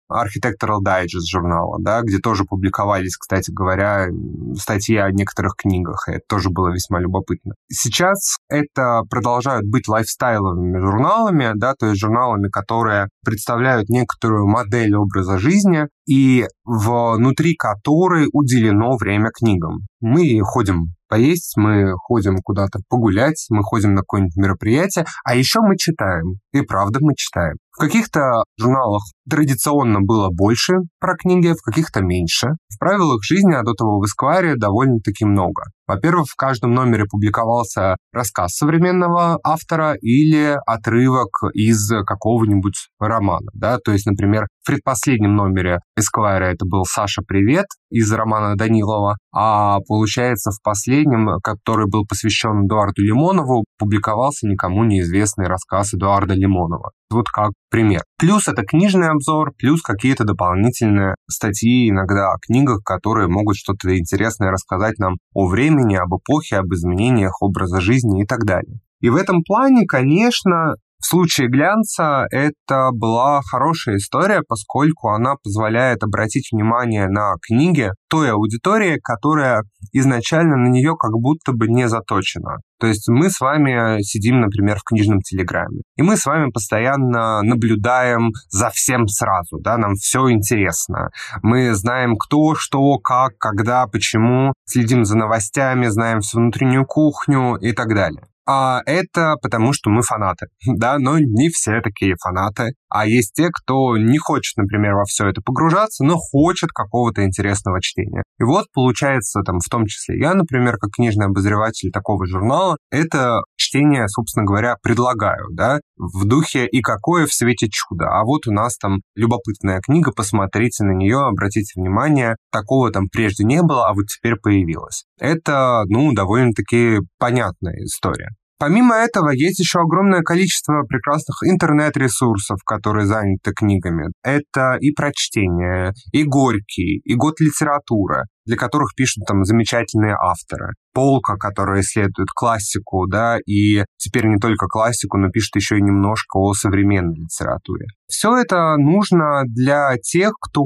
Speaker 1: Architectural Digest журнала, да, где тоже публиковались, кстати говоря, статьи о некоторых книгах, и это тоже было весьма любопытно. Сейчас это продолжают быть лайфстайловыми журналами, да, то есть журналами, которые представляют некоторую модель образа жизни и внутри которой уделено время книгам. Мы ходим поесть, мы ходим куда-то погулять, мы ходим на какое-нибудь мероприятие, а еще мы читаем. И правда мы читаем. В каких-то журналах традиционно было больше про книги, в каких-то меньше. В правилах жизни Адотова в Эскваре довольно-таки много. Во-первых, в каждом номере публиковался рассказ современного автора или отрывок из какого-нибудь романа. Да? То есть, например, в предпоследнем номере Эсквайра это был «Саша, привет» из романа Данилова, а получается в последнем, который был посвящен Эдуарду Лимонову, публиковался никому неизвестный рассказ Эдуарда Лимонова. Вот как пример. Плюс это книжный обзор, плюс какие-то дополнительные статьи иногда о книгах, которые могут что-то интересное рассказать нам о времени, об эпохе, об изменениях образа жизни и так далее. И в этом плане, конечно, в случае глянца это была хорошая история, поскольку она позволяет обратить внимание на книги той аудитории, которая изначально на нее как будто бы не заточена. То есть мы с вами сидим, например, в книжном телеграме, и мы с вами постоянно наблюдаем за всем сразу, да, нам все интересно. Мы знаем, кто, что, как, когда, почему, следим за новостями, знаем всю внутреннюю кухню и так далее. А это потому, что мы фанаты, *laughs* да, но не все такие фанаты. А есть те, кто не хочет, например, во все это погружаться, но хочет какого-то интересного чтения. И вот получается, там, в том числе я, например, как книжный обозреватель такого журнала, это чтение, собственно говоря, предлагаю, да, в духе «И какое в свете чудо?». А вот у нас там любопытная книга, посмотрите на нее, обратите внимание, такого там прежде не было, а вот теперь появилось. Это, ну, довольно-таки понятная история. Помимо этого, есть еще огромное количество прекрасных интернет-ресурсов, которые заняты книгами. Это и прочтение, и Горький, и год литературы, для которых пишут там замечательные авторы. Полка, которая исследует классику, да, и теперь не только классику, но пишет еще и немножко о современной литературе. Все это нужно для тех, кто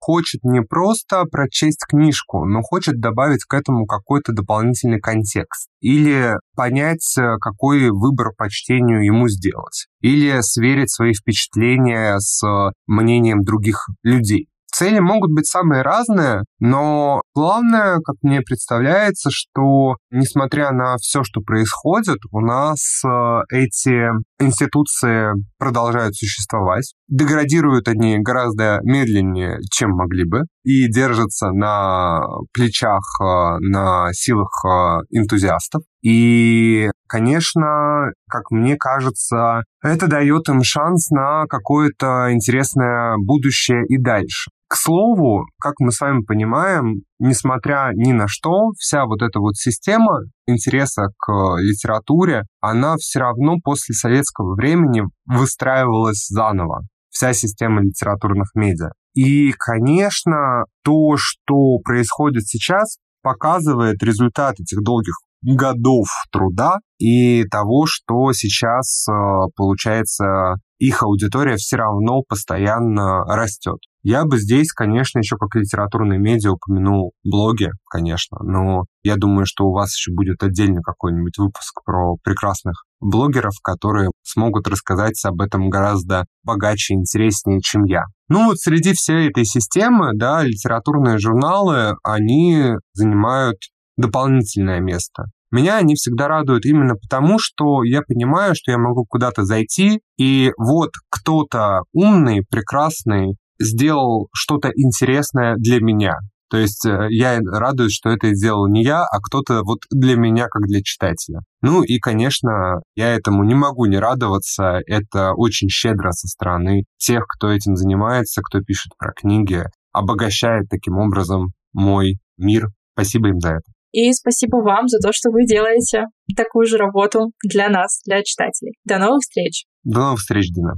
Speaker 1: хочет не просто прочесть книжку, но хочет добавить к этому какой-то дополнительный контекст. Или понять, какой выбор по чтению ему сделать. Или сверить свои впечатления с мнением других людей. Цели могут быть самые разные, но главное, как мне представляется, что несмотря на все, что происходит, у нас э, эти институции продолжают существовать. Деградируют они гораздо медленнее, чем могли бы, и держатся на плечах, э, на силах э, энтузиастов. И, конечно, как мне кажется, это дает им шанс на какое-то интересное будущее и дальше. К слову, как мы с вами понимаем, несмотря ни на что, вся вот эта вот система интереса к литературе, она все равно после советского времени выстраивалась заново. Вся система литературных медиа. И, конечно, то, что происходит сейчас, показывает результат этих долгих годов труда и того, что сейчас, э, получается, их аудитория все равно постоянно растет. Я бы здесь, конечно, еще как литературный медиа упомянул блоги, конечно, но я думаю, что у вас еще будет отдельный какой-нибудь выпуск про прекрасных блогеров, которые смогут рассказать об этом гораздо богаче и интереснее, чем я. Ну вот среди всей этой системы, да, литературные журналы, они занимают дополнительное место. Меня они всегда радуют именно потому, что я понимаю, что я могу куда-то зайти, и вот кто-то умный, прекрасный сделал что-то интересное для меня. То есть э, я радуюсь, что это сделал не я, а кто-то вот для меня, как для читателя. Ну и, конечно, я этому не могу не радоваться. Это очень щедро со стороны тех, кто этим занимается, кто пишет про книги, обогащает таким образом мой мир. Спасибо им за это.
Speaker 4: И спасибо вам за то, что вы делаете такую же работу для нас, для читателей. До новых встреч.
Speaker 1: До новых встреч, Дина.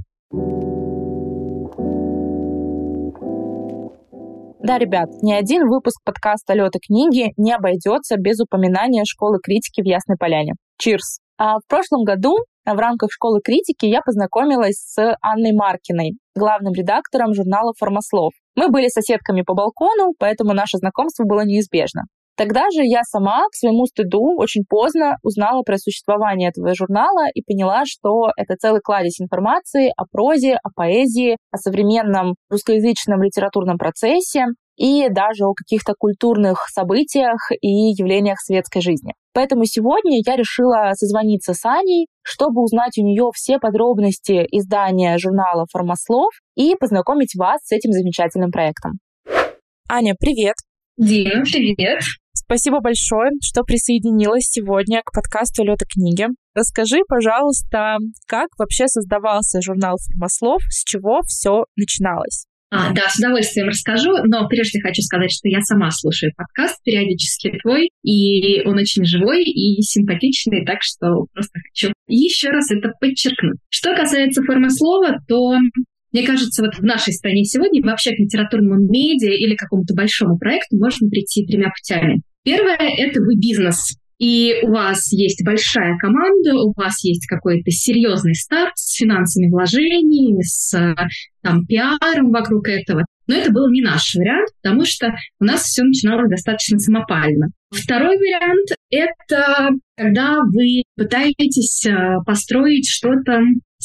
Speaker 4: Да, ребят, ни один выпуск подкаста «Лёта книги» не обойдется без упоминания школы критики в Ясной Поляне. Cheers! А в прошлом году в рамках школы критики я познакомилась с Анной Маркиной, главным редактором журнала «Формослов». Мы были соседками по балкону, поэтому наше знакомство было неизбежно. Тогда же я сама, к своему стыду, очень поздно узнала про существование этого журнала и поняла, что это целый кладезь информации о прозе, о поэзии, о современном русскоязычном литературном процессе и даже о каких-то культурных событиях и явлениях светской жизни. Поэтому сегодня я решила созвониться с Аней, чтобы узнать у нее все подробности издания журнала «Формослов» и познакомить вас с этим замечательным проектом. Аня, привет!
Speaker 5: Дина, привет!
Speaker 4: Спасибо большое, что присоединилась сегодня к подкасту «Лёта книги». Расскажи, пожалуйста, как вообще создавался журнал «Формослов», с чего все начиналось?
Speaker 5: А, да, с удовольствием расскажу, но прежде хочу сказать, что я сама слушаю подкаст периодически твой, и он очень живой и симпатичный, так что просто хочу еще раз это подчеркнуть. Что касается формослова, то мне кажется, вот в нашей стране сегодня вообще к литературному медиа или какому-то большому проекту можно прийти тремя путями. Первое — это вы бизнес. И у вас есть большая команда, у вас есть какой-то серьезный старт с финансовыми вложениями, с там, пиаром вокруг этого. Но это был не наш вариант, потому что у нас все начиналось достаточно самопально. Второй вариант — это когда вы пытаетесь э, построить что-то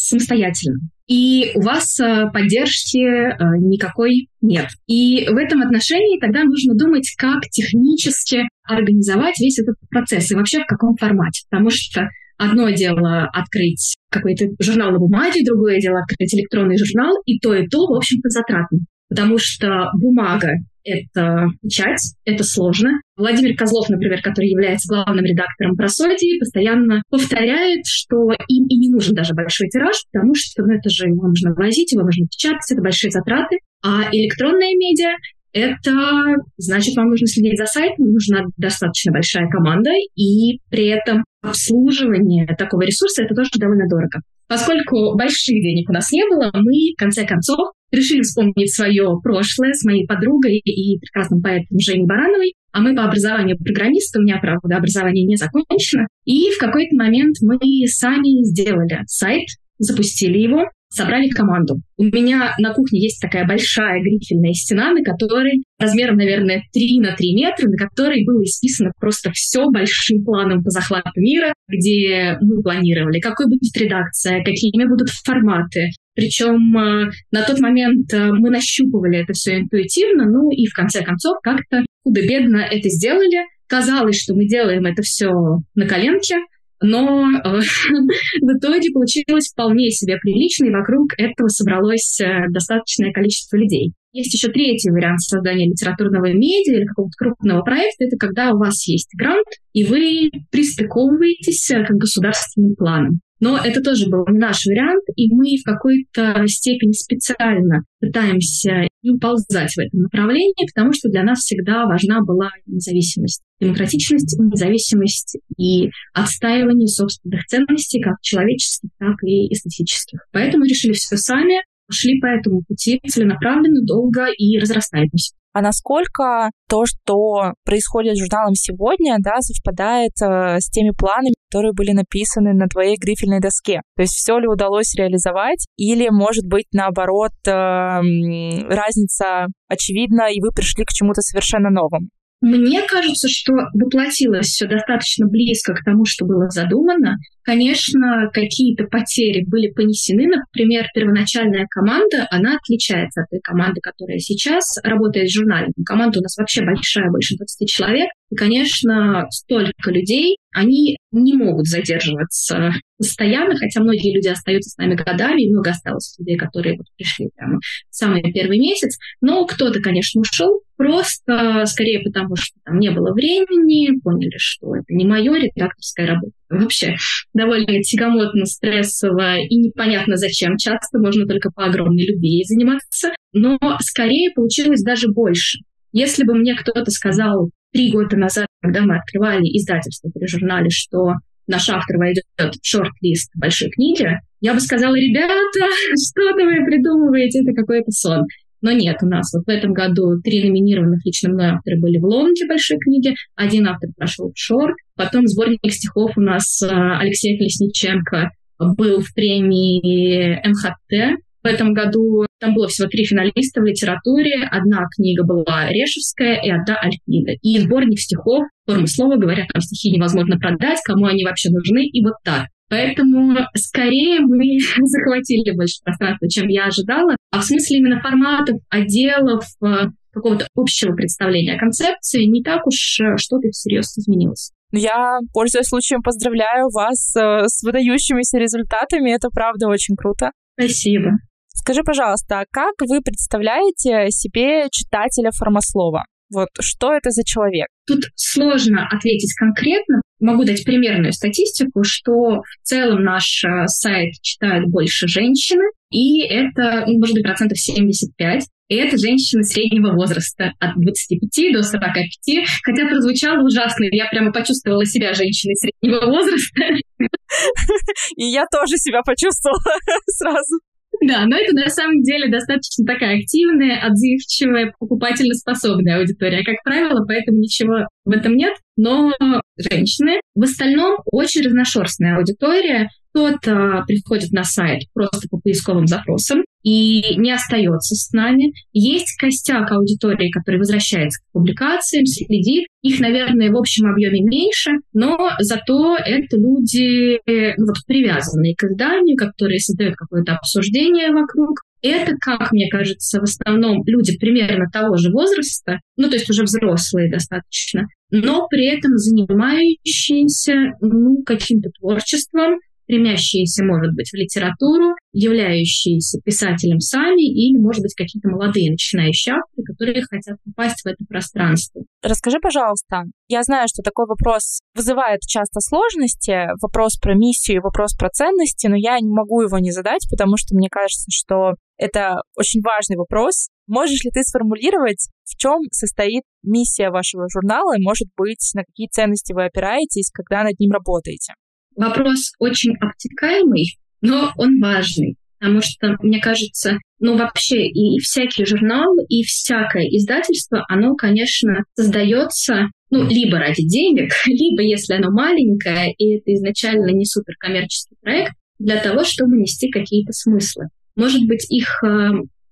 Speaker 5: самостоятельно и у вас э, поддержки э, никакой нет. И в этом отношении тогда нужно думать, как технически организовать весь этот процесс и вообще в каком формате. Потому что одно дело открыть какой-то журнал на бумаге, другое дело открыть электронный журнал, и то, и то, в общем-то, затратно. Потому что бумага это печать, это сложно. Владимир Козлов, например, который является главным редактором «Просодии», постоянно повторяет, что им и не нужен даже большой тираж, потому что ну, это же его нужно возить, его нужно печатать, это большие затраты. А электронные медиа это значит, вам нужно следить за сайтом, нужна достаточно большая команда, и при этом обслуживание такого ресурса это тоже довольно дорого. Поскольку больших денег у нас не было, мы, в конце концов, решили вспомнить свое прошлое с моей подругой и прекрасным поэтом Женей Барановой. А мы по образованию программисты, у меня, правда, образование не закончено. И в какой-то момент мы сами сделали сайт, запустили его, собрали команду. У меня на кухне есть такая большая грифельная стена, на которой размером, наверное, 3 на 3 метра, на которой было исписано просто все большим планом по захвату мира, где мы планировали, какой будет редакция, какими будут форматы, Причем э, на тот момент э, мы нащупывали это все интуитивно, ну и в конце концов как-то худо-бедно это сделали. Казалось, что мы делаем это все на коленке, но э, *laughs* в итоге получилось вполне себе прилично, и вокруг этого собралось э, достаточное количество людей. Есть еще третий вариант создания литературного медиа или какого-то крупного проекта. Это когда у вас есть грант, и вы пристыковываетесь э, к государственным планам. Но это тоже был не наш вариант, и мы в какой-то степени специально пытаемся не уползать в этом направлении, потому что для нас всегда важна была независимость, демократичность, независимость и отстаивание собственных ценностей, как человеческих, так и эстетических. Поэтому решили все сами, шли по этому пути целенаправленно, долго и разрастаемся.
Speaker 4: А насколько то, что происходит с журналом сегодня, да, совпадает э, с теми планами, которые были написаны на твоей грифельной доске? То есть все ли удалось реализовать? Или, может быть, наоборот, э, разница очевидна, и вы пришли к чему-то совершенно новому?
Speaker 5: Мне кажется, что воплотилось все достаточно близко к тому, что было задумано. Конечно, какие-то потери были понесены. Например, первоначальная команда, она отличается от той команды, которая сейчас работает в журнале. Команда у нас вообще большая, больше 20 человек. И, конечно, столько людей, они не могут задерживаться постоянно, хотя многие люди остаются с нами годами, и много осталось людей, которые вот пришли прямо в самый первый месяц. Но кто-то, конечно, ушел, просто скорее потому, что там не было времени, поняли, что это не мое редакторская работа. Вообще довольно тягомотно, стрессово и непонятно зачем. Часто можно только по огромной любви заниматься. Но скорее получилось даже больше. Если бы мне кто-то сказал три года назад, когда мы открывали издательство при журнале, что наш автор войдет в шорт-лист большой книги, я бы сказала, ребята, *laughs* что-то вы придумываете, это какой-то сон. Но нет, у нас вот в этом году три номинированных лично мной автора были в лонге большой книги, один автор прошел в шорт, потом сборник стихов у нас э, Алексей Колесниченко был в премии МХТ, в этом году там было всего три финалиста в литературе. Одна книга была Решевская и одна Альфида. И сборник стихов, формы слова, говорят, там стихи невозможно продать, кому они вообще нужны, и вот так. Поэтому скорее мы *laughs* захватили больше пространства, чем я ожидала. А в смысле именно форматов, отделов, э, какого-то общего представления о концепции, не так уж э, что-то всерьез изменилось.
Speaker 4: Я, пользуясь случаем, поздравляю вас э, с выдающимися результатами. Это правда очень круто.
Speaker 5: Спасибо.
Speaker 4: Скажи, пожалуйста, как вы представляете себе читателя формослова? Вот что это за человек?
Speaker 5: Тут сложно ответить конкретно. Могу дать примерную статистику, что в целом наш э, сайт читают больше женщины, и это, ну, может быть, процентов 75. И это женщины среднего возраста, от 25 до 45. Хотя прозвучало ужасно, я прямо почувствовала себя женщиной среднего возраста. *laughs*
Speaker 4: И я тоже себя почувствовала *laughs* сразу.
Speaker 5: Да, но это на самом деле достаточно такая активная, отзывчивая, покупательно способная аудитория, как правило, поэтому ничего в этом нет. Но женщины в остальном очень разношерстная аудитория. Кто-то приходит на сайт просто по поисковым запросам и не остается с нами. Есть костяк аудитории, который возвращается к публикациям, следит. Их, наверное, в общем объеме меньше, но зато это люди ну, вот, привязанные к изданию, которые создают какое-то обсуждение вокруг, это, как мне кажется, в основном люди примерно того же возраста, ну, то есть уже взрослые достаточно, но при этом занимающиеся ну, каким-то творчеством, стремящиеся, может быть, в литературу, являющиеся писателем сами или, может быть, какие-то молодые начинающие авторы, которые хотят попасть в это пространство.
Speaker 4: Расскажи, пожалуйста, я знаю, что такой вопрос вызывает часто сложности, вопрос про миссию и вопрос про ценности, но я не могу его не задать, потому что мне кажется, что это очень важный вопрос. Можешь ли ты сформулировать, в чем состоит миссия вашего журнала, и, может быть, на какие ценности вы опираетесь, когда над ним работаете?
Speaker 5: Вопрос очень обтекаемый, но он важный. Потому что, мне кажется, ну вообще и всякий журнал, и всякое издательство, оно, конечно, создается ну, либо ради денег, *laughs* либо, если оно маленькое, и это изначально не суперкоммерческий проект, для того, чтобы нести какие-то смыслы. Может быть, их э,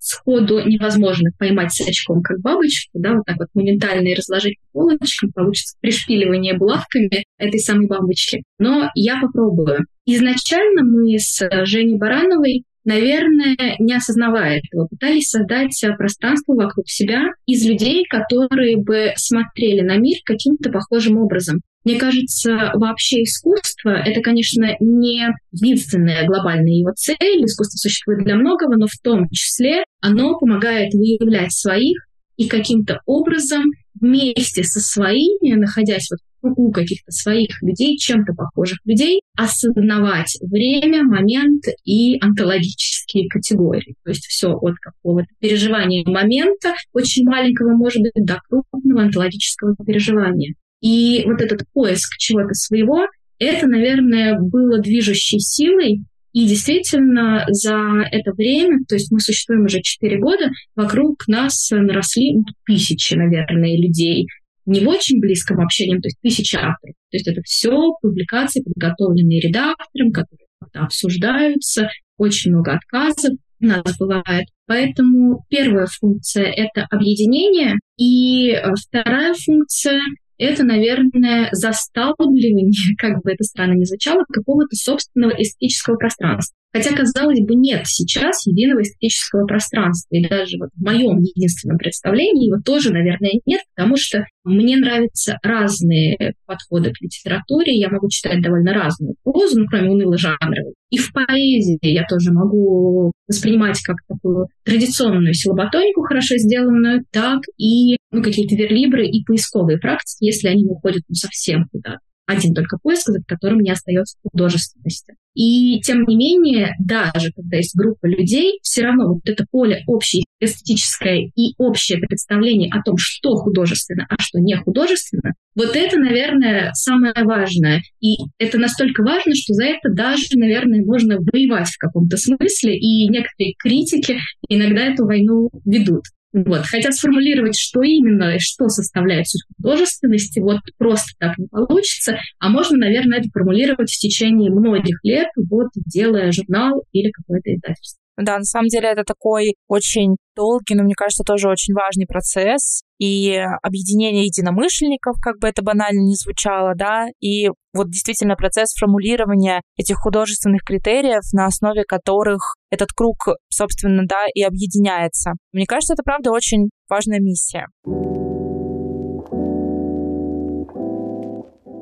Speaker 5: сходу невозможно поймать с очком, как бабочку, да, вот так вот моментально и разложить по полочкам, получится пришпиливание булавками этой самой бабочки. Но я попробую. Изначально мы с Женей Барановой наверное, не осознавая этого, пытались создать пространство вокруг себя из людей, которые бы смотрели на мир каким-то похожим образом. Мне кажется, вообще искусство — это, конечно, не единственная глобальная его цель. Искусство существует для многого, но в том числе оно помогает выявлять своих и каким-то образом вместе со своими, находясь вот у каких-то своих людей, чем-то похожих людей, осознавать время, момент и онтологические категории. То есть все от какого-то переживания момента, очень маленького, может быть, до крупного онтологического переживания. И вот этот поиск чего-то своего, это, наверное, было движущей силой и действительно за это время, то есть мы существуем уже 4 года, вокруг нас наросли тысячи, наверное, людей, не в очень близком общении, то есть тысячи авторов. То есть это все публикации, подготовленные редактором, которые обсуждаются, очень много отказов у нас бывает. Поэтому первая функция — это объединение, и э, вторая функция это, наверное, засталбливание, *laughs* как бы это странно ни звучало, какого-то собственного эстетического пространства. Хотя, казалось бы, нет сейчас единого эстетического пространства. И даже вот в моем единственном представлении его тоже, наверное, нет, потому что мне нравятся разные подходы к литературе. Я могу читать довольно разную прозу, ну, кроме уныло-жанровой. И в поэзии я тоже могу воспринимать как такую традиционную силоботонику, хорошо сделанную, так и ну, какие-то верлибры и поисковые практики, если они уходят ну, совсем куда-то один только поиск, за которым не остается художественности. И тем не менее, даже когда есть группа людей, все равно вот это поле общее эстетическое и общее представление о том, что художественно, а что не художественно, вот это, наверное, самое важное. И это настолько важно, что за это даже, наверное, можно воевать в каком-то смысле, и некоторые критики иногда эту войну ведут. Вот. Хотя сформулировать, что именно и что составляет суть художественности, вот просто так не получится. А можно, наверное, это формулировать в течение многих лет, вот делая журнал или какое-то издательство.
Speaker 4: Да, на самом деле это такой очень долгий, но мне кажется, тоже очень важный процесс. И объединение единомышленников, как бы это банально не звучало, да, и вот действительно процесс формулирования этих художественных критериев, на основе которых этот круг, собственно, да, и объединяется. Мне кажется, это правда очень важная миссия.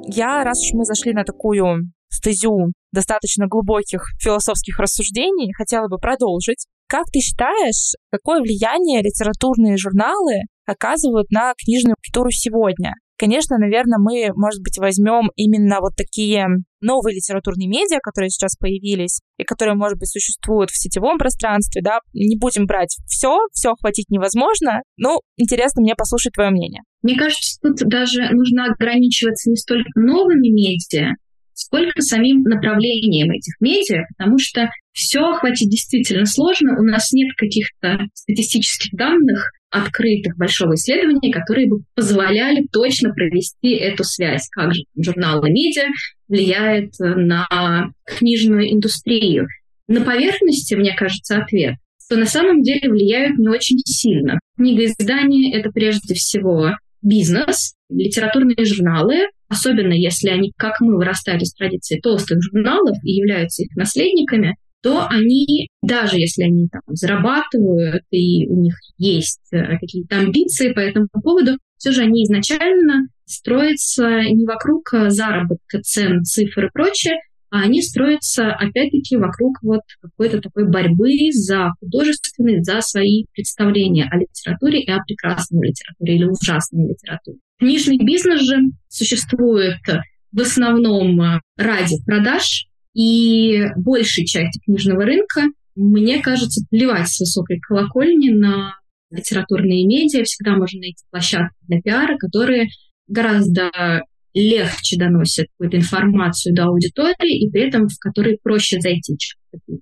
Speaker 4: Я, раз уж мы зашли на такую стезю достаточно глубоких философских рассуждений, хотела бы продолжить. Как ты считаешь, какое влияние литературные журналы оказывают на книжную культуру сегодня? Конечно, наверное, мы, может быть, возьмем именно вот такие новые литературные медиа, которые сейчас появились и которые, может быть, существуют в сетевом пространстве, да, не будем брать все, все охватить невозможно. Ну, интересно мне послушать твое мнение.
Speaker 5: Мне кажется, тут даже нужно ограничиваться не столько новыми медиа, сколько самим направлением этих медиа, потому что все охватить действительно сложно. У нас нет каких-то статистических данных, открытых большого исследования, которые бы позволяли точно провести эту связь, как же журналы медиа влияет на книжную индустрию. На поверхности, мне кажется, ответ, что на самом деле влияют не очень сильно. Книгоиздание — это прежде всего бизнес, литературные журналы, особенно если они, как мы, вырастали с традиции толстых журналов и являются их наследниками, то они, даже если они там зарабатывают и у них есть э, какие-то амбиции по этому поводу, все же они изначально строятся не вокруг э, заработка цен, цифр и прочее, а они строятся, опять-таки, вокруг вот какой-то такой борьбы за художественность, за свои представления о литературе и о прекрасной литературе или ужасной литературе. Книжный бизнес же существует в основном э, ради продаж, и большей части книжного рынка, мне кажется, плевать с высокой колокольни на литературные медиа. Всегда можно найти площадки для пиара, которые гораздо легче доносят какую-то информацию до аудитории, и при этом в которые проще зайти.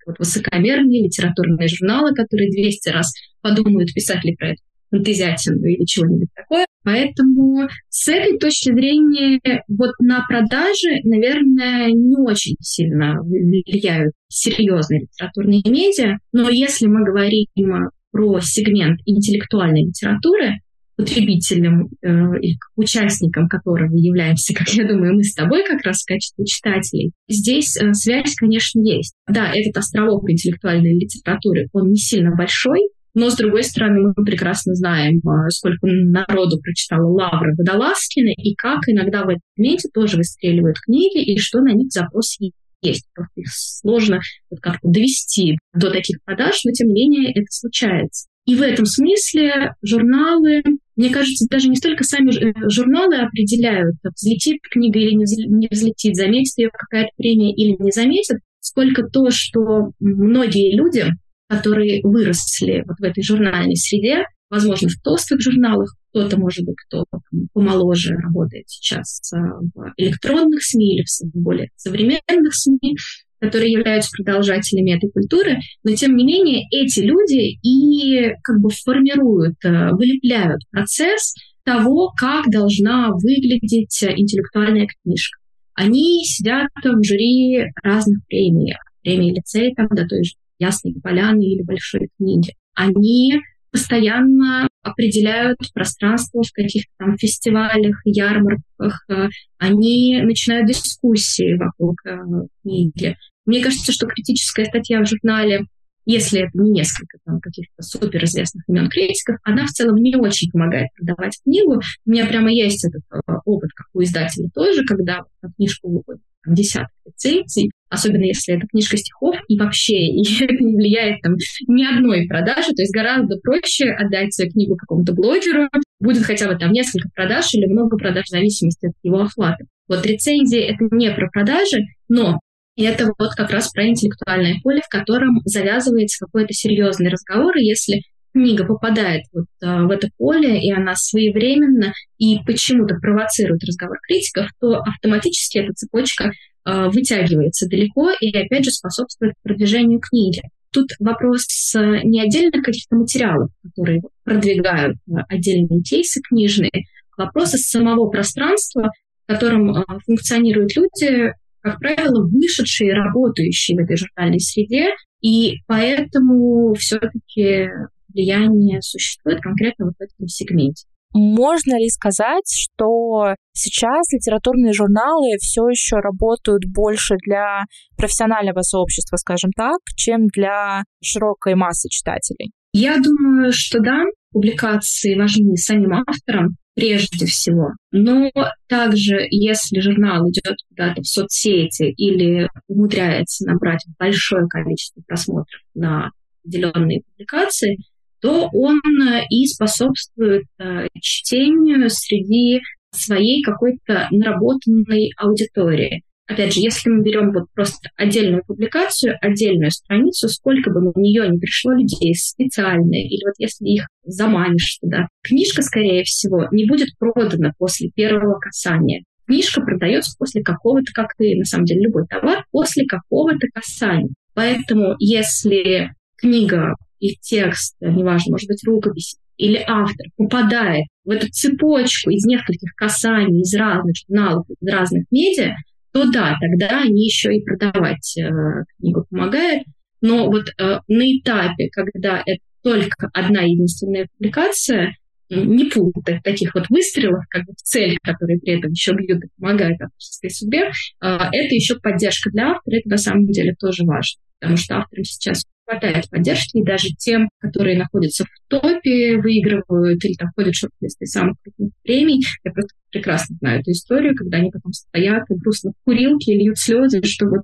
Speaker 5: Вот высокомерные литературные журналы, которые 200 раз подумают, писать ли про это фантазиатину или чего-нибудь такое. Поэтому с этой точки зрения вот на продажи, наверное, не очень сильно влияют серьезные литературные медиа. Но если мы говорим про сегмент интеллектуальной литературы, потребителем э, и участником которого являемся, как я думаю, мы с тобой как раз в качестве читателей, здесь э, связь, конечно, есть. Да, этот островок интеллектуальной литературы, он не сильно большой, но, с другой стороны, мы прекрасно знаем, э, сколько народу прочитала Лавра Водолазкина, и как иногда в этом моменте тоже выстреливают книги, и что на них запрос есть. Просто их сложно вот как-то довести до таких продаж, но, тем не менее, это случается. И в этом смысле журналы, мне кажется, даже не столько сами э, журналы определяют, взлетит книга или не взлетит, заметит ее какая-то премия или не заметит, сколько то, что многие люди, которые выросли вот в этой журнальной среде, возможно, в толстых журналах, кто-то, может быть, кто помоложе работает сейчас э, в электронных СМИ или в более современных СМИ, которые являются продолжателями этой культуры, но тем не менее эти люди и как бы формируют, э, вылепляют процесс того, как должна выглядеть интеллектуальная книжка. Они сидят в жюри разных премий, премии лицей, там, до той же Ясной Поляны или Большой книги. Они постоянно определяют пространство в каких-то там фестивалях, ярмарках, э, они начинают дискуссии вокруг э, книги. Мне кажется, что критическая статья в журнале, если это не несколько там, каких-то суперизвестных имен критиков, она в целом не очень помогает продавать книгу. У меня прямо есть этот э, опыт, как у издателя тоже, когда на книжку выходит десяток рецензий, особенно если это книжка стихов, и вообще *laughs* это не влияет там ни одной продажи, то есть гораздо проще отдать свою книгу какому-то блогеру, будет хотя бы там несколько продаж или много продаж в зависимости от его охвата. Вот рецензии — это не про продажи, но и это вот как раз про интеллектуальное поле, в котором завязывается какой-то серьезный разговор, и если книга попадает вот а, в это поле, и она своевременно и почему-то провоцирует разговор критиков, то автоматически эта цепочка а, вытягивается далеко и, опять же, способствует продвижению книги. Тут вопрос не отдельных каких-то материалов, которые продвигают а, отдельные кейсы книжные, вопрос из самого пространства, в котором функционируют люди, как правило, вышедшие, работающие в этой журнальной среде, и поэтому все-таки влияние существует конкретно вот в этом сегменте.
Speaker 4: Можно ли сказать, что сейчас литературные журналы все еще работают больше для профессионального сообщества, скажем так, чем для широкой массы читателей?
Speaker 5: Я думаю, что да, публикации важны самим авторам прежде всего. Но также, если журнал идет куда-то в соцсети или умудряется набрать большое количество просмотров на определенные публикации, то он э, и способствует э, чтению среди своей какой-то наработанной аудитории. Опять же, если мы берем вот просто отдельную публикацию, отдельную страницу, сколько бы на нее не пришло людей специально, или вот если их заманишь туда, книжка, скорее всего, не будет продана после первого касания. Книжка продается после какого-то, как и на самом деле любой товар, после какого-то касания. Поэтому если книга и текст, неважно, может быть, рукопись, или автор попадает в эту цепочку из нескольких касаний, из разных журналов, из разных медиа, то да, тогда они еще и продавать э, книгу помогают. Но вот э, на этапе, когда это только одна единственная публикация, не путать таких вот выстрелов, как бы в цель, которые при этом еще бьют и помогают авторской судьбе, э, это еще поддержка для автора, это на самом деле тоже важно, потому что авторам сейчас хватает поддержки, и даже тем, которые находятся в топе, выигрывают или там ходят в шорт-листы самых крупных премий. Я просто прекрасно знаю эту историю, когда они потом стоят и грустно в курилке льют слезы, что вот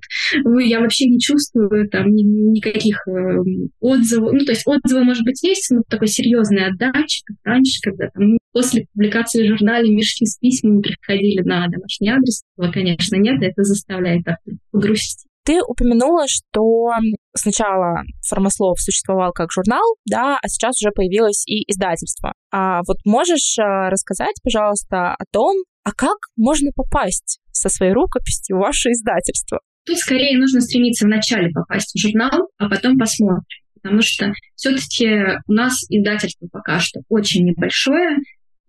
Speaker 5: я вообще не чувствую там ни, никаких э, отзывов. Ну, то есть отзывы, может быть, есть, но такой серьезной отдачи, как раньше, когда там после публикации в журнале мешки с письмами приходили на домашний адрес. Этого, конечно, нет, это заставляет автора погрустить.
Speaker 4: Ты упомянула, что сначала Формослов существовал как журнал, да, а сейчас уже появилось и издательство. А вот можешь э, рассказать, пожалуйста, о том, а как можно попасть со своей рукописью в ваше издательство?
Speaker 5: Тут скорее нужно стремиться вначале попасть в журнал, а потом посмотрим. Потому что все-таки у нас издательство пока что очень небольшое,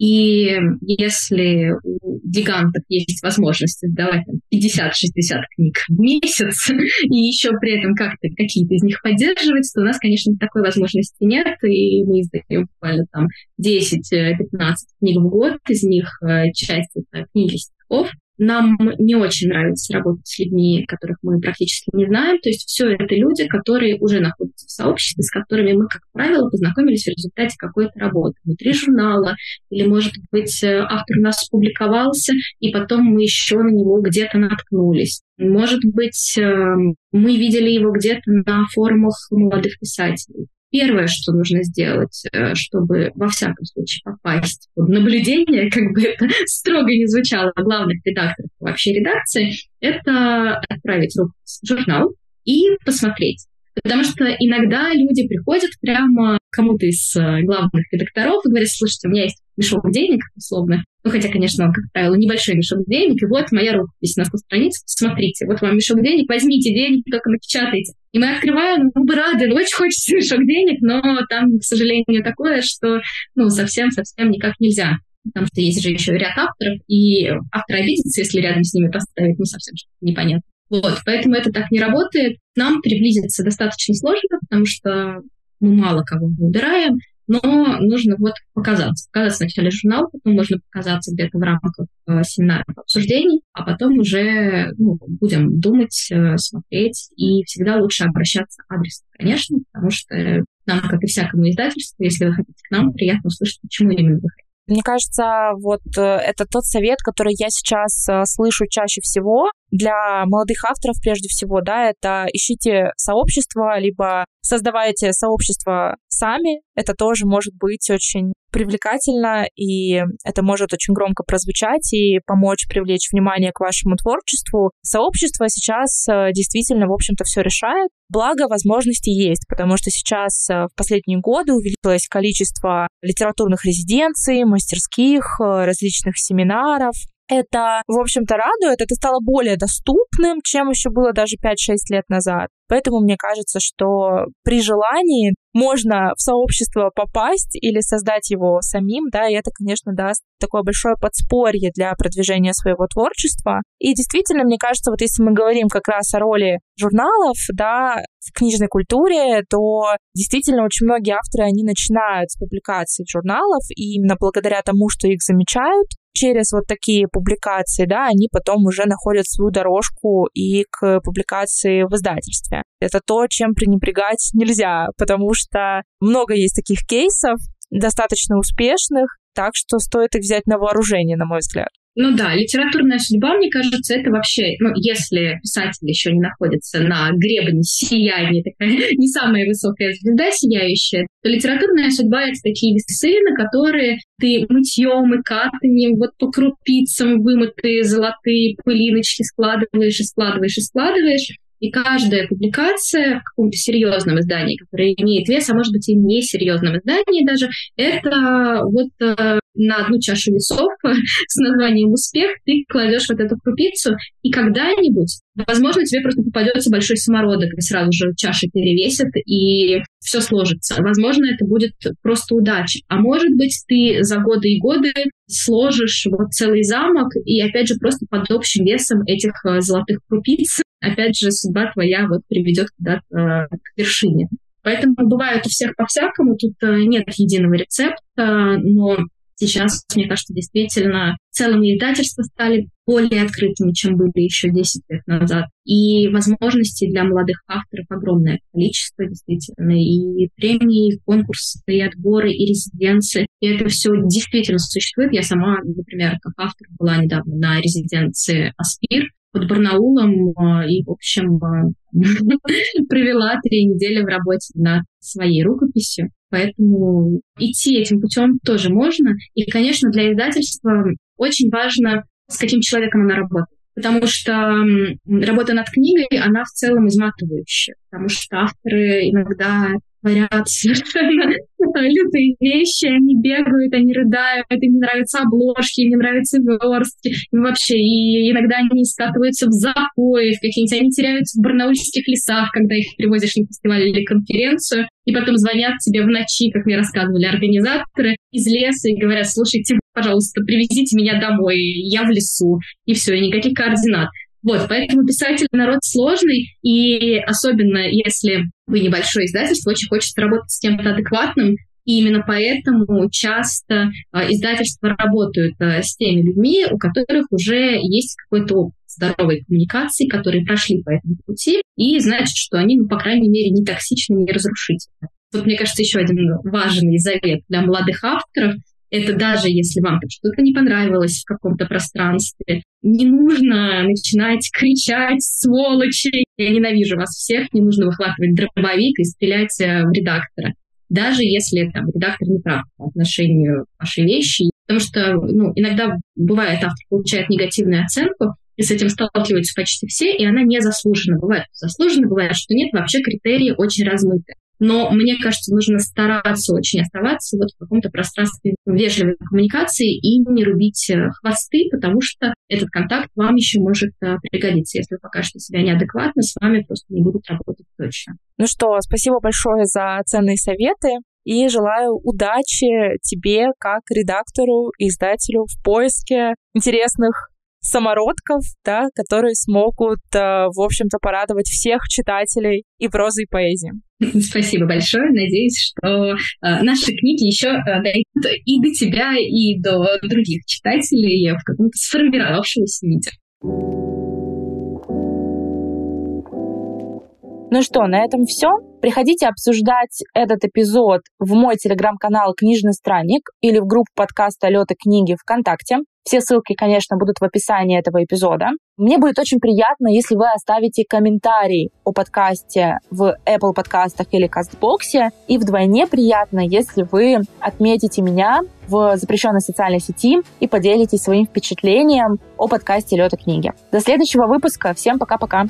Speaker 5: И если у гигантов есть возможность издавать 50-60 книг в месяц, *laughs* и еще при этом как-то какие-то из них поддерживать, то у нас, конечно, такой возможности нет, и мы издаем буквально там 10-15 книг в год, из них э, часть это книги стихов, нам не очень нравится работать с людьми, которых мы практически не знаем. То есть все это люди, которые уже находятся в сообществе, с которыми мы, как правило, познакомились в результате какой-то работы внутри журнала. Или, может быть, э, автор у нас публиковался, и потом мы еще на него где-то наткнулись. Может быть, эм, мы видели его где-то на форумах молодых писателей. Первое, что нужно сделать, э, чтобы во всяком случае попасть под наблюдение, *laughs* как бы это строго не звучало, главных редакторов вообще редакции, это отправить рукопись в журнал и посмотреть. Потому что иногда люди приходят прямо к кому-то из э, главных редакторов и говорят, слушайте, у меня есть мешок денег, условно. Ну, хотя, конечно, он, как правило, небольшой мешок денег, и вот моя рукопись на 100 страниц, смотрите, вот вам мешок денег, возьмите денег, только напечатайте. И мы открываем, ну, мы бы рады, ну, очень хочется *laughs* мешок денег, но там, к сожалению, такое, что, ну, совсем-совсем никак нельзя. Потому что есть же еще ряд авторов, и автор обидится, если рядом с ними поставить, ну, совсем непонятно. Вот, поэтому это так не работает. Нам приблизиться достаточно сложно, потому что мы мало кого выбираем, но нужно вот показаться. Показать сначала журнал, потом можно показаться где-то в рамках э, семинаров обсуждений, а потом уже ну, будем думать, э, смотреть, и всегда лучше обращаться адресно, конечно, потому что нам, как и всякому издательству, если вы хотите к нам, приятно услышать, почему именно вы хотите.
Speaker 4: Мне кажется, вот э, это тот совет, который я сейчас э, слышу чаще всего для молодых авторов прежде всего, да, это ищите сообщество, либо создавайте сообщество сами. Это тоже может быть очень привлекательно, и это может очень громко прозвучать и помочь привлечь внимание к вашему творчеству. Сообщество сейчас э, действительно, в общем-то, все решает. Благо, возможности есть, потому что сейчас э, в последние годы увеличилось количество литературных резиденций, мастерских, э, различных семинаров, это, в общем-то, радует. Это стало более доступным, чем еще было даже 5-6 лет назад. Поэтому мне кажется, что при желании можно в сообщество попасть или создать его самим, да, и это, конечно, даст такое большое подспорье для продвижения своего творчества. И действительно, мне кажется, вот если мы говорим как раз о роли журналов, да, в книжной культуре, то действительно очень многие авторы, они начинают с публикаций журналов, и именно благодаря тому, что их замечают, через вот такие публикации, да, они потом уже находят свою дорожку и к публикации в издательстве. Это то, чем пренебрегать нельзя, потому что много есть таких кейсов, достаточно успешных, так что стоит их взять на вооружение, на мой взгляд.
Speaker 5: Ну да, литературная судьба, мне кажется, это вообще, ну, если писатель еще не находится на гребне сияния, такая *laughs* не самая высокая звезда сияющая, то литературная судьба — это такие весы, на которые ты мытьем и катанием, вот по крупицам вымытые золотые пылиночки складываешь и складываешь и складываешь, и каждая публикация в каком-то серьезном издании, которое имеет вес, а может быть и несерьезном издании даже, это вот э, на одну чашу весов *laughs* с названием «Успех» ты кладешь вот эту крупицу, и когда-нибудь, возможно, тебе просто попадется большой самородок, и сразу же чаша перевесит, и все сложится. Возможно, это будет просто удача. А может быть, ты за годы и годы сложишь вот целый замок, и опять же просто под общим весом этих э, золотых крупиц, опять же, судьба твоя вот приведет куда-то э, к вершине. Поэтому бывает у всех по-всякому, тут э, нет единого рецепта, но Сейчас, мне кажется, действительно целые издательства стали более открытыми, чем были еще 10 лет назад. И возможностей для молодых авторов огромное количество, действительно. И премии, и конкурсы, и отборы, и резиденции. И это все действительно существует. Я сама, например, как автор была недавно на резиденции Аспир под Барнаулом а, и, в общем, а, *laughs* провела три недели в работе над своей рукописью. Поэтому идти этим путем тоже можно. И, конечно, для издательства очень важно, с каким человеком она работает. Потому что работа над книгой, она в целом изматывающая. Потому что авторы иногда творят совершенно *laughs* лютые вещи, они бегают, они рыдают, им нравятся обложки, им не нравятся верстки, и вообще, и иногда они скатываются в запои, в какие-нибудь, они теряются в барнаульских лесах, когда их привозишь на фестиваль или конференцию, и потом звонят тебе в ночи, как мне рассказывали организаторы, из леса и говорят, слушайте, пожалуйста, привезите меня домой, я в лесу, и все, и никаких координат. Вот, поэтому писатель народ сложный, и особенно если вы небольшое издательство, очень хочется работать с кем-то адекватным, и именно поэтому часто э, издательства работают э, с теми людьми, у которых уже есть какой-то опыт здоровой коммуникации, которые прошли по этому пути, и значит, что они, ну, по крайней мере, не токсичны, не разрушительны. Вот, мне кажется, еще один важный завет для молодых авторов — это даже если вам что-то не понравилось в каком-то пространстве, не нужно начинать кричать «сволочи!» «Я ненавижу вас всех!» Не нужно выхватывать дробовик и стрелять э, в редактора. Даже если там, редактор не прав по отношению к вашей вещи. Потому что ну, иногда бывает, автор получает негативную оценку, и с этим сталкиваются почти все, и она не заслужена. Бывает заслужена, бывает, что нет, вообще критерии очень размыты. Но мне кажется, нужно стараться очень оставаться вот в каком-то пространстве вежливой коммуникации и не рубить э, хвосты, потому что этот контакт вам еще может э, пригодиться. Если вы покажете себя неадекватно, с вами просто не будут работать точно.
Speaker 4: Ну что, спасибо большое за ценные советы и желаю удачи тебе как редактору и издателю в поиске интересных самородков, да, которые смогут, э, в общем-то, порадовать всех читателей и прозы, и поэзии.
Speaker 5: Спасибо большое. Надеюсь, что э, наши книги еще э, дойдут и до тебя, и до других читателей в каком-то сформировавшемся виде.
Speaker 4: Ну что, на этом все. Приходите обсуждать этот эпизод в мой телеграм-канал «Книжный странник» или в группу подкаста «Лёта книги» ВКонтакте. Все ссылки, конечно, будут в описании этого эпизода. Мне будет очень приятно, если вы оставите комментарий о подкасте в Apple подкастах или Кастбоксе. И вдвойне приятно, если вы отметите меня в запрещенной социальной сети и поделитесь своим впечатлением о подкасте «Лёта книги». До следующего выпуска. Всем пока-пока.